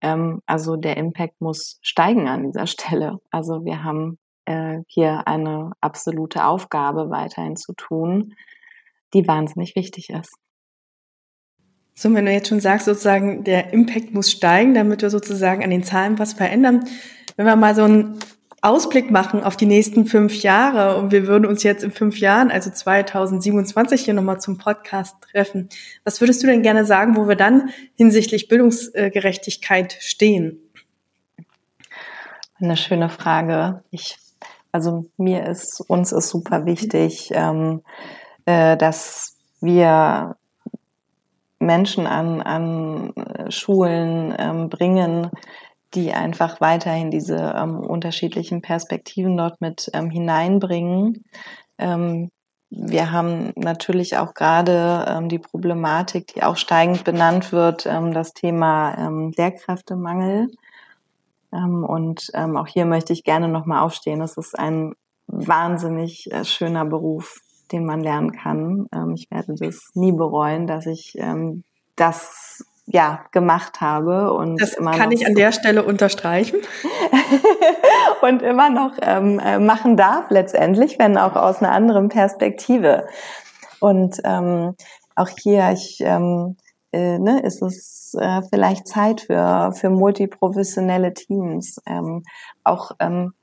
Ähm, also der Impact muss steigen an dieser Stelle. Also wir haben äh, hier eine absolute Aufgabe weiterhin zu tun, die wahnsinnig wichtig ist. So, wenn du jetzt schon sagst, sozusagen, der Impact muss steigen, damit wir sozusagen an den Zahlen was verändern. Wenn wir mal so einen Ausblick machen auf die nächsten fünf Jahre und wir würden uns jetzt in fünf Jahren, also 2027, hier nochmal zum Podcast treffen. Was würdest du denn gerne sagen, wo wir dann hinsichtlich Bildungsgerechtigkeit stehen? Eine schöne Frage. Ich, also mir ist, uns ist super wichtig, ähm, äh, dass wir Menschen an, an äh, Schulen ähm, bringen, die einfach weiterhin diese ähm, unterschiedlichen Perspektiven dort mit ähm, hineinbringen. Ähm, wir haben natürlich auch gerade ähm, die Problematik, die auch steigend benannt wird, ähm, das Thema Lehrkräftemangel. Und auch hier möchte ich gerne nochmal aufstehen. Es ist ein wahnsinnig äh, schöner Beruf, den man lernen kann. Ähm, ich werde das nie bereuen, dass ich ähm, das ja gemacht habe und das kann ich an der Stelle unterstreichen und immer noch ähm, äh, machen darf letztendlich, wenn auch aus einer anderen Perspektive. Und ähm, auch hier ich, ähm, äh, ne, ist es äh, vielleicht Zeit für für multiprofessionelle Teams, ähm, auch ähm,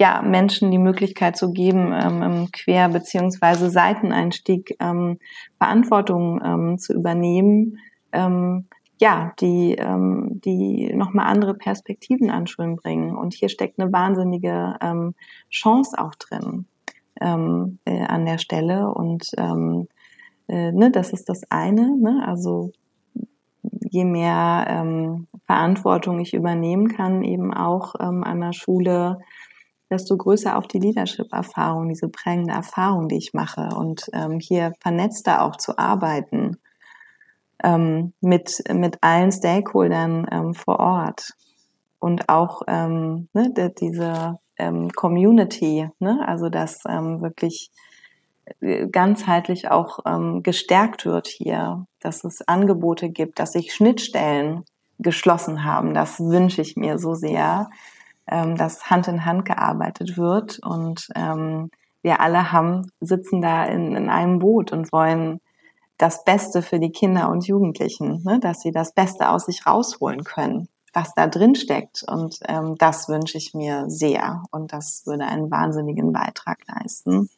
ja, Menschen die Möglichkeit zu geben, ähm, Quer- beziehungsweise Seiteneinstieg ähm, Verantwortung ähm, zu übernehmen, ähm, ja, die, ähm, die nochmal andere Perspektiven an Schulen bringen. Und hier steckt eine wahnsinnige ähm, Chance auch drin ähm, äh, an der Stelle. Und ähm, äh, ne, das ist das eine. Ne? Also je mehr ähm, Verantwortung ich übernehmen kann, eben auch ähm, an der Schule, desto größer auch die Leadership-Erfahrung, diese prägende Erfahrung, die ich mache und ähm, hier vernetzter auch zu arbeiten ähm, mit, mit allen Stakeholdern ähm, vor Ort und auch ähm, ne, diese ähm, Community, ne, also dass ähm, wirklich äh, ganzheitlich auch ähm, gestärkt wird hier, dass es Angebote gibt, dass sich Schnittstellen geschlossen haben. Das wünsche ich mir so sehr ähm, dass Hand in Hand gearbeitet wird und ähm, wir alle haben, sitzen da in, in einem Boot und wollen das Beste für die Kinder und Jugendlichen, ne? dass sie das Beste aus sich rausholen können, was da drin steckt. Und ähm, das wünsche ich mir sehr. Und das würde einen wahnsinnigen Beitrag leisten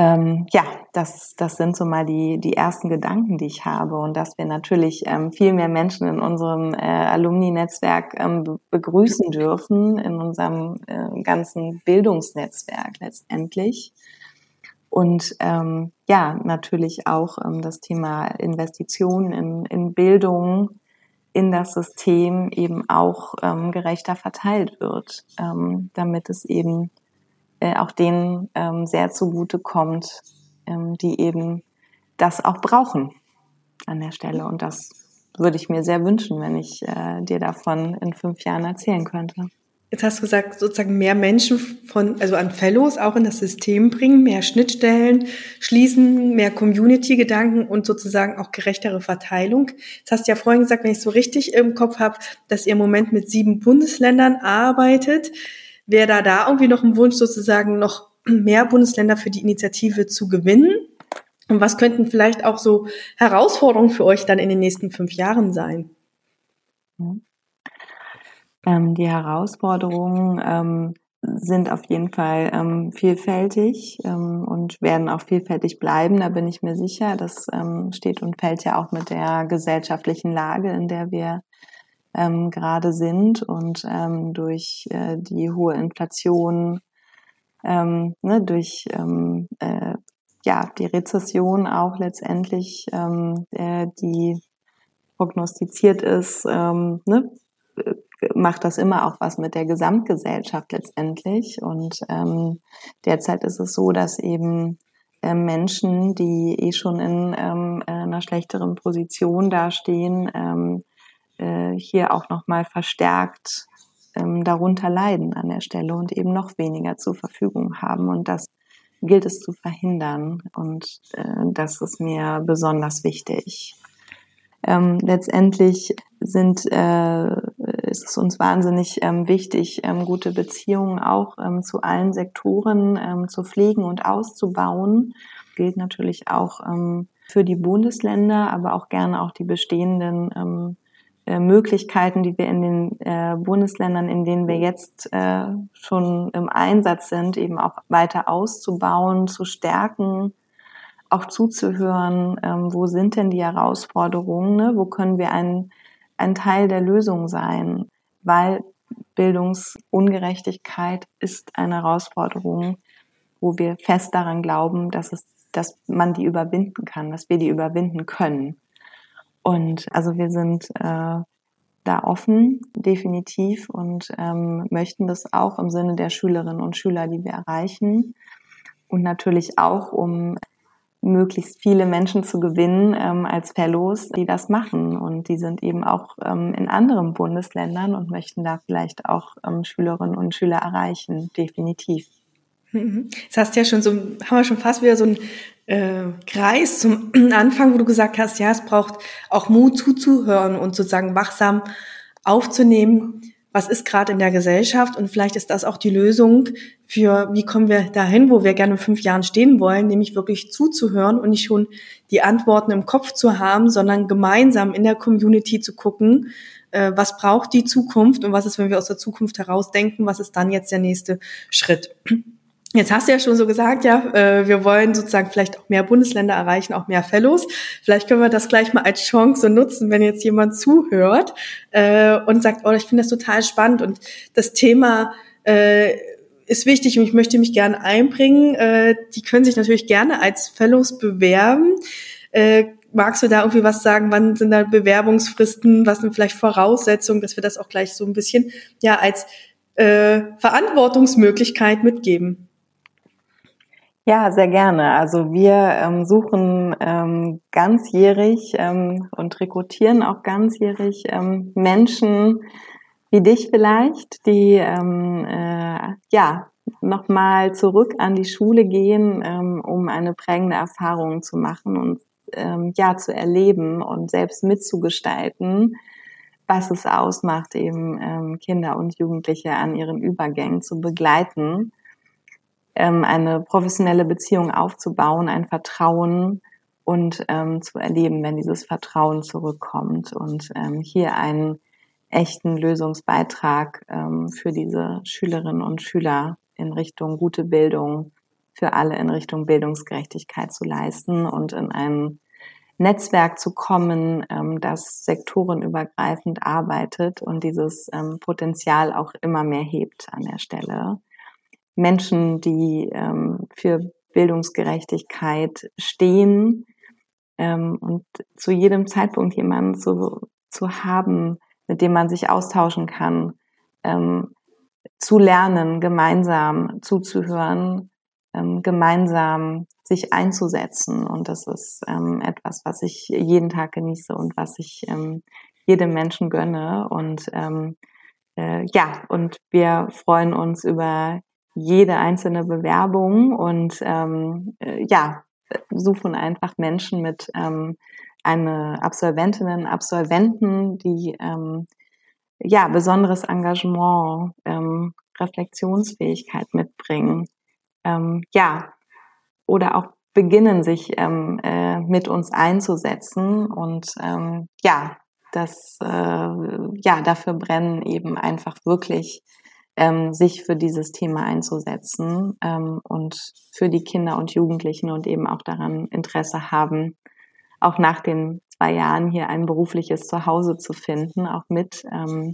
ähm, ja, das, das sind so mal die, die ersten Gedanken, die ich habe und dass wir natürlich ähm, viel mehr Menschen in unserem äh, Alumni-Netzwerk ähm, begrüßen dürfen, in unserem äh, ganzen Bildungsnetzwerk letztendlich. Und ähm, ja, natürlich auch ähm, das Thema Investitionen in, in Bildung, in das System eben auch ähm, gerechter verteilt wird, ähm, damit es eben äh, auch denen ähm, sehr zugute kommt, ähm, die eben das auch brauchen an der Stelle. Und das würde ich mir sehr wünschen, wenn ich äh, dir davon in fünf Jahren erzählen könnte. Jetzt hast du gesagt, sozusagen mehr Menschen von, also an Fellows auch in das System bringen, mehr Schnittstellen schließen, mehr Community-Gedanken und sozusagen auch gerechtere Verteilung. Jetzt hast du ja vorhin gesagt, wenn ich so richtig im Kopf habe, dass ihr im Moment mit sieben Bundesländern arbeitet. Wäre da da irgendwie noch ein Wunsch, sozusagen noch mehr Bundesländer für die Initiative zu gewinnen? Und was könnten vielleicht auch so Herausforderungen für euch dann in den nächsten fünf Jahren sein? Ähm, die Herausforderungen ähm, sind auf jeden Fall ähm, vielfältig und werden auch vielfältig bleiben. Da bin ich mir sicher. Das steht und fällt ja auch mit der gesellschaftlichen Lage, in der wir ähm, gerade sind und ähm, durch äh, die hohe Inflation, ähm, ne, durch ähm, äh, ja, die Rezession auch letztendlich, ähm, äh, die prognostiziert ist, ähm, ne, macht das immer auch was mit der Gesamtgesellschaft letztendlich. Und ähm, derzeit ist es so, dass eben äh, Menschen, die eh schon in ähm, einer schlechteren Position dastehen, ähm, äh, hier auch nochmal verstärkt ähm, darunter leiden an der Stelle und eben noch weniger zur Verfügung haben. Und das gilt es zu verhindern. Und äh, das ist mir besonders wichtig. Ähm, letztendlich sind, äh, ist es uns wahnsinnig ähm, wichtig, ähm, gute Beziehungen auch ähm, zu allen Sektoren ähm, zu pflegen und auszubauen. Gilt natürlich auch ähm, für die Bundesländer, aber auch gerne auch die bestehenden äh, Möglichkeiten, die wir in den äh, Bundesländern, in denen wir jetzt äh, schon im Einsatz sind, eben auch weiter auszubauen, zu stärken, auch zuzuhören, ähm, wo sind denn die Herausforderungen, ne? wo können wir ein, ein Teil der Lösung sein, weil Bildungsungerechtigkeit ist eine Herausforderung, wo wir fest daran glauben, dass es, dass man die überwinden kann, dass wir die überwinden können. Und also wir sind äh, da offen, definitiv, und ähm, möchten das auch im Sinne der Schülerinnen und Schüler, die wir erreichen. Und natürlich auch, um möglichst viele Menschen zu gewinnen ähm, als Fellows, die das machen. Und die sind eben auch ähm, in anderen Bundesländern und möchten da vielleicht auch ähm, Schülerinnen und Schüler erreichen, definitiv. Mhm. Das hast ja schon so, haben wir schon fast wieder so einen äh, Kreis zum Anfang, wo du gesagt hast, ja, es braucht auch Mut zuzuhören und sozusagen wachsam aufzunehmen, was ist gerade in der Gesellschaft und vielleicht ist das auch die Lösung für, wie kommen wir dahin, wo wir gerne in fünf Jahren stehen wollen, nämlich wirklich zuzuhören und nicht schon die Antworten im Kopf zu haben, sondern gemeinsam in der Community zu gucken, äh, was braucht die Zukunft und was ist, wenn wir aus der Zukunft herausdenken, was ist dann jetzt der nächste Schritt. Jetzt hast du ja schon so gesagt, ja, äh, wir wollen sozusagen vielleicht auch mehr Bundesländer erreichen, auch mehr Fellows. Vielleicht können wir das gleich mal als Chance nutzen, wenn jetzt jemand zuhört äh, und sagt, oh, ich finde das total spannend und das Thema äh, ist wichtig und ich möchte mich gerne einbringen. Die können sich natürlich gerne als Fellows bewerben. Magst du da irgendwie was sagen? Wann sind da Bewerbungsfristen? Was sind vielleicht Voraussetzungen, dass wir das auch gleich so ein bisschen ja als Verantwortungsmöglichkeit mitgeben? Ja, sehr gerne. Also wir ähm, suchen ähm, ganzjährig ähm, und rekrutieren auch ganzjährig ähm, Menschen wie dich vielleicht, die ähm, äh, ja nochmal zurück an die Schule gehen, ähm, um eine prägende Erfahrung zu machen und ähm, ja zu erleben und selbst mitzugestalten, was es ausmacht, eben ähm, Kinder und Jugendliche an ihren Übergängen zu begleiten ähm, eine professionelle Beziehung aufzubauen, ein Vertrauen und ähm, zu erleben, wenn dieses Vertrauen zurückkommt und ähm, hier einen echten Lösungsbeitrag ähm, für diese Schülerinnen und Schüler in Richtung gute Bildung für alle in Richtung Bildungsgerechtigkeit zu leisten und in ein Netzwerk zu kommen, ähm, das sektorenübergreifend arbeitet und dieses ähm, Potenzial auch immer mehr hebt an der Stelle. Menschen, die ähm, für Bildungsgerechtigkeit stehen ähm, und zu jedem Zeitpunkt jemanden zu, zu haben, mit dem man sich austauschen kann, ähm, zu lernen, gemeinsam zuzuhören, ähm, gemeinsam sich einzusetzen. Und das ist ähm, etwas, was ich jeden Tag genieße und was ich ähm, jedem Menschen gönne. Und ähm, äh, ja, und wir freuen uns über jede einzelne Bewerbung und ähm, äh, ja, suchen einfach Menschen mit ähm, eine Absolventinnen, Absolventen, die ähm, ja besonderes Engagement, ähm, Reflexionsfähigkeit mitbringen, ähm, ja oder auch beginnen sich ähm, äh, mit uns einzusetzen und ähm, ja das äh, ja dafür brennen eben einfach wirklich ähm, sich für dieses Thema einzusetzen ähm, und für die Kinder und Jugendlichen und eben auch daran Interesse haben, auch nach den zwei Jahren hier ein berufliches Zuhause zu finden, auch mit, ähm,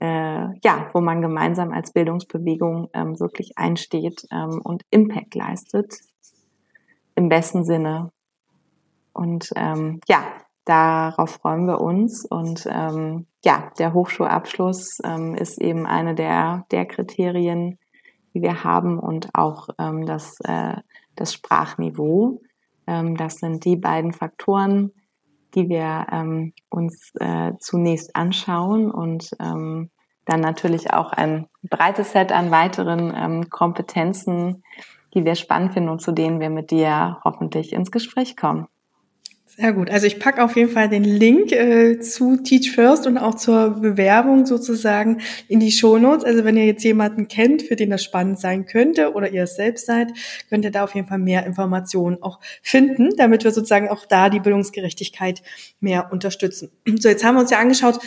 äh, ja, wo man gemeinsam als Bildungsbewegung ähm, wirklich einsteht ähm, und Impact leistet, im besten Sinne. Und ähm, ja, Darauf freuen wir uns. Und ähm, ja, der Hochschulabschluss ähm, ist eben eine der, der Kriterien, die wir haben und auch ähm, das, äh, das Sprachniveau. Ähm, das sind die beiden Faktoren, die wir ähm, uns äh, zunächst anschauen und ähm, dann natürlich auch ein breites Set an weiteren ähm, Kompetenzen, die wir spannend finden und zu denen wir mit dir hoffentlich ins Gespräch kommen. Sehr gut. Also ich packe auf jeden Fall den Link äh, zu Teach First und auch zur Bewerbung sozusagen in die Show Notes. Also wenn ihr jetzt jemanden kennt, für den das spannend sein könnte oder ihr es selbst seid, könnt ihr da auf jeden Fall mehr Informationen auch finden, damit wir sozusagen auch da die Bildungsgerechtigkeit mehr unterstützen. So, jetzt haben wir uns ja angeschaut,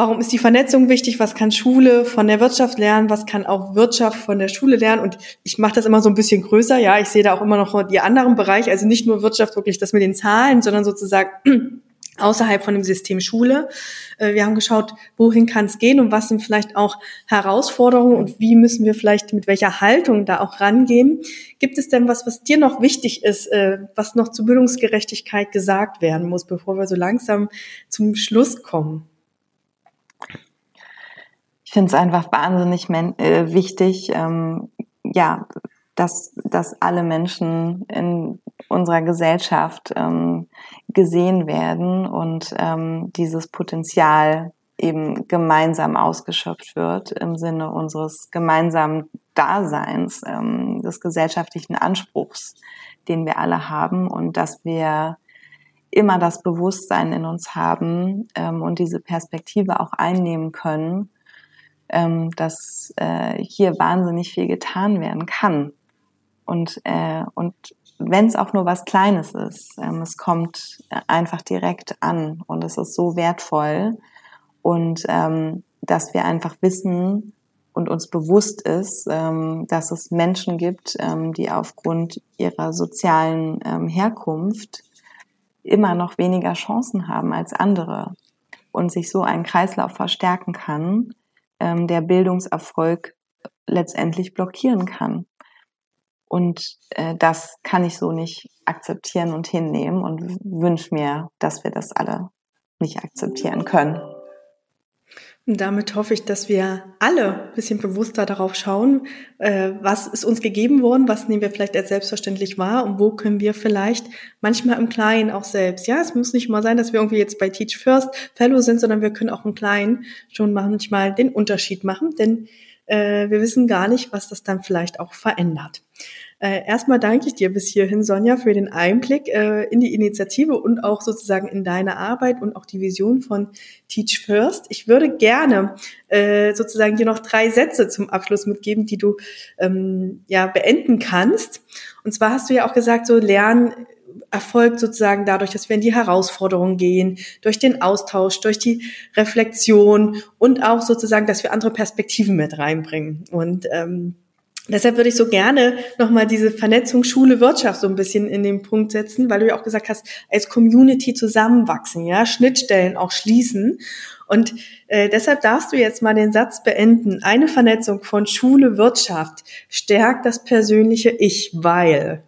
Warum ist die Vernetzung wichtig? Was kann Schule von der Wirtschaft lernen? Was kann auch Wirtschaft von der Schule lernen? Und ich mache das immer so ein bisschen größer. Ja, ich sehe da auch immer noch die anderen Bereiche, also nicht nur Wirtschaft wirklich das mit den Zahlen, sondern sozusagen außerhalb von dem System Schule. Äh, wir haben geschaut, wohin kann es gehen und was sind vielleicht auch Herausforderungen und wie müssen wir vielleicht mit welcher Haltung da auch rangehen. Gibt es denn was, was dir noch wichtig ist, äh, was noch zur Bildungsgerechtigkeit gesagt werden muss, bevor wir so langsam zum Schluss kommen? Ich finde es einfach wahnsinnig äh, wichtig, ähm, ja, dass, dass alle Menschen in unserer Gesellschaft ähm, gesehen werden und ähm, dieses Potenzial eben gemeinsam ausgeschöpft wird im Sinne unseres gemeinsamen Daseins, ähm, des gesellschaftlichen Anspruchs, den wir alle haben und dass wir immer das Bewusstsein in uns haben ähm, und diese Perspektive auch einnehmen können, ähm, dass äh, hier wahnsinnig viel getan werden kann. Und, äh, und wenn es auch nur was Kleines ist, ähm, es kommt einfach direkt an und es ist so wertvoll. Und ähm, dass wir einfach wissen und uns bewusst ist, ähm, dass es Menschen gibt, ähm, die aufgrund ihrer sozialen Herkunft immer noch weniger Chancen haben als andere und sich so ein Kreislauf verstärken kann, ähm, der Bildungserfolg letztendlich blockieren kann. Und äh, das kann ich so nicht akzeptieren und hinnehmen und wünsche mir, dass wir das alle nicht akzeptieren können. Und damit hoffe ich, dass wir alle ein bisschen bewusster darauf schauen, äh, was ist uns gegeben worden, was nehmen wir vielleicht als selbstverständlich wahr und wo können wir vielleicht manchmal im Kleinen auch selbst. Ja, es muss nicht mal sein, dass wir irgendwie jetzt bei Teach First Fellow sind, sondern wir können auch im Kleinen schon manchmal den Unterschied machen, denn äh, wir wissen gar nicht, was das dann vielleicht auch verändert. Äh, erstmal danke ich dir bis hierhin, Sonja, für den Einblick äh, in die Initiative und auch sozusagen in deine Arbeit und auch die Vision von Teach First. Ich würde gerne äh, sozusagen dir noch drei Sätze zum Abschluss mitgeben, die du ähm, ja beenden kannst. Und zwar hast du ja auch gesagt, so Lernen erfolgt sozusagen dadurch, dass wir in die Herausforderungen gehen, durch den Austausch, durch die Reflexion und auch sozusagen, dass wir andere Perspektiven mit reinbringen. Und ähm, Deshalb würde ich so gerne nochmal diese Vernetzung Schule, Wirtschaft so ein bisschen in den Punkt setzen, weil du ja auch gesagt hast, als Community zusammenwachsen, ja, Schnittstellen auch schließen. Und äh, deshalb darfst du jetzt mal den Satz beenden. Eine Vernetzung von Schule, Wirtschaft stärkt das persönliche Ich, weil.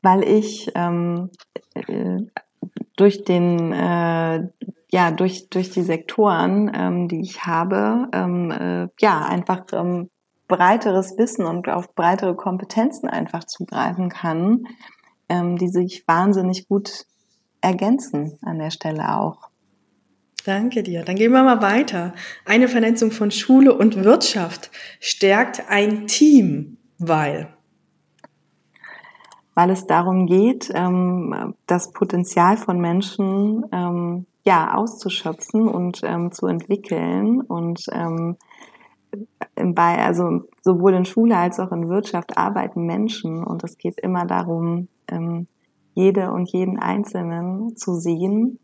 Weil ich ähm, äh, durch den äh, ja, durch, durch die Sektoren, ähm, die ich habe, ähm, äh, ja, einfach ähm, breiteres Wissen und auf breitere Kompetenzen einfach zugreifen kann, ähm, die sich wahnsinnig gut ergänzen an der Stelle auch. Danke dir. Dann gehen wir mal weiter. Eine Vernetzung von Schule und Wirtschaft stärkt ein Team, weil weil es darum geht, ähm, das Potenzial von Menschen ähm, ja, auszuschöpfen und ähm, zu entwickeln und ähm, bei, also sowohl in Schule als auch in Wirtschaft arbeiten Menschen und es geht immer darum, ähm, jede und jeden Einzelnen zu sehen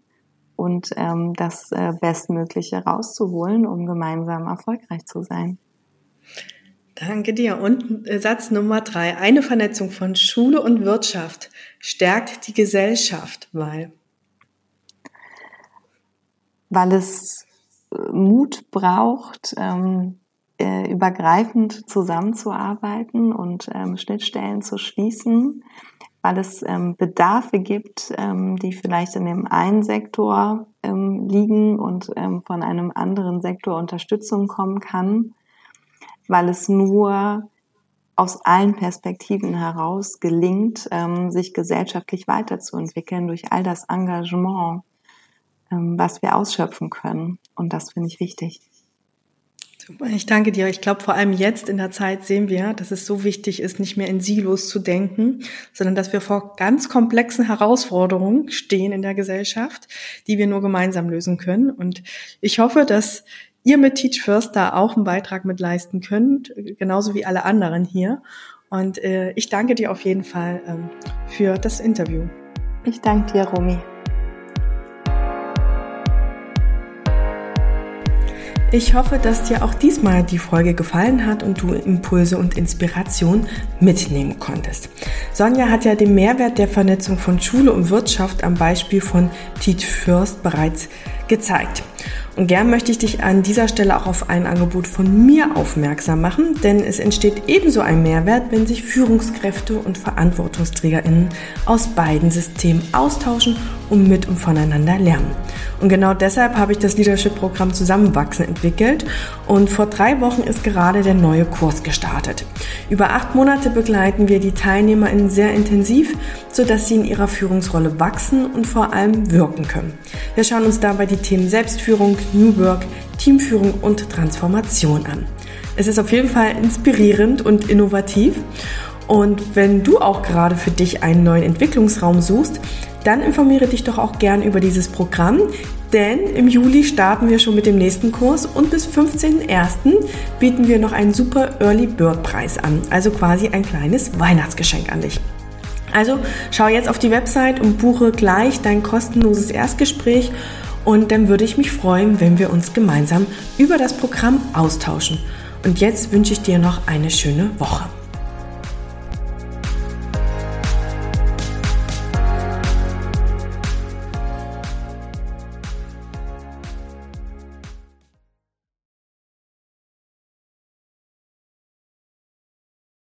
und ähm, das äh, Bestmögliche rauszuholen, um gemeinsam erfolgreich zu sein. Danke dir. Und äh, Satz Nummer drei. Eine Vernetzung von Schule und Wirtschaft stärkt die Gesellschaft, weil weil es äh, Mut braucht, ähm, äh, übergreifend zusammenzuarbeiten und ähm, Schnittstellen zu schließen, weil es ähm, Bedarfe gibt, ähm, die vielleicht in dem einen Sektor ähm, liegen und ähm, von einem anderen Sektor Unterstützung kommen kann, weil es nur aus allen Perspektiven heraus gelingt, sich gesellschaftlich weiterzuentwickeln durch all das Engagement, was wir ausschöpfen können. Und das finde ich wichtig. Super, ich danke dir. Ich glaube, vor allem jetzt in der Zeit sehen wir, dass es so wichtig ist, nicht mehr in Silos zu denken, sondern dass wir vor ganz komplexen Herausforderungen stehen in der Gesellschaft, die wir nur gemeinsam lösen können. Und ich hoffe, dass ihr mit Teach First da auch einen Beitrag mit leisten könnt, genauso wie alle anderen hier. Und äh, ich danke dir auf jeden Fall ähm, für das Interview. Ich danke dir, Romy. Ich hoffe, dass dir auch diesmal die Folge gefallen hat und du Impulse und Inspiration mitnehmen konntest. Sonja hat ja den Mehrwert der Vernetzung von Schule und Wirtschaft am Beispiel von Teach First bereits gezeigt. Und gern möchte ich dich an dieser Stelle auch auf ein Angebot von mir aufmerksam machen, denn es entsteht ebenso ein Mehrwert, wenn sich Führungskräfte und VerantwortungsträgerInnen aus beiden Systemen austauschen und mit und voneinander lernen. Und genau deshalb habe ich das Leadership-Programm Zusammenwachsen entwickelt und vor drei Wochen ist gerade der neue Kurs gestartet. Über acht Monate begleiten wir die TeilnehmerInnen sehr intensiv, sodass sie in ihrer Führungsrolle wachsen und vor allem wirken können. Wir schauen uns dabei die Themen Selbstführung, New Work, Teamführung und Transformation an. Es ist auf jeden Fall inspirierend und innovativ. Und wenn du auch gerade für dich einen neuen Entwicklungsraum suchst, dann informiere dich doch auch gern über dieses Programm, denn im Juli starten wir schon mit dem nächsten Kurs und bis 15.01. bieten wir noch einen super Early Bird Preis an, also quasi ein kleines Weihnachtsgeschenk an dich. Also schau jetzt auf die Website und buche gleich dein kostenloses Erstgespräch und dann würde ich mich freuen, wenn wir uns gemeinsam über das Programm austauschen. Und jetzt wünsche ich dir noch eine schöne Woche.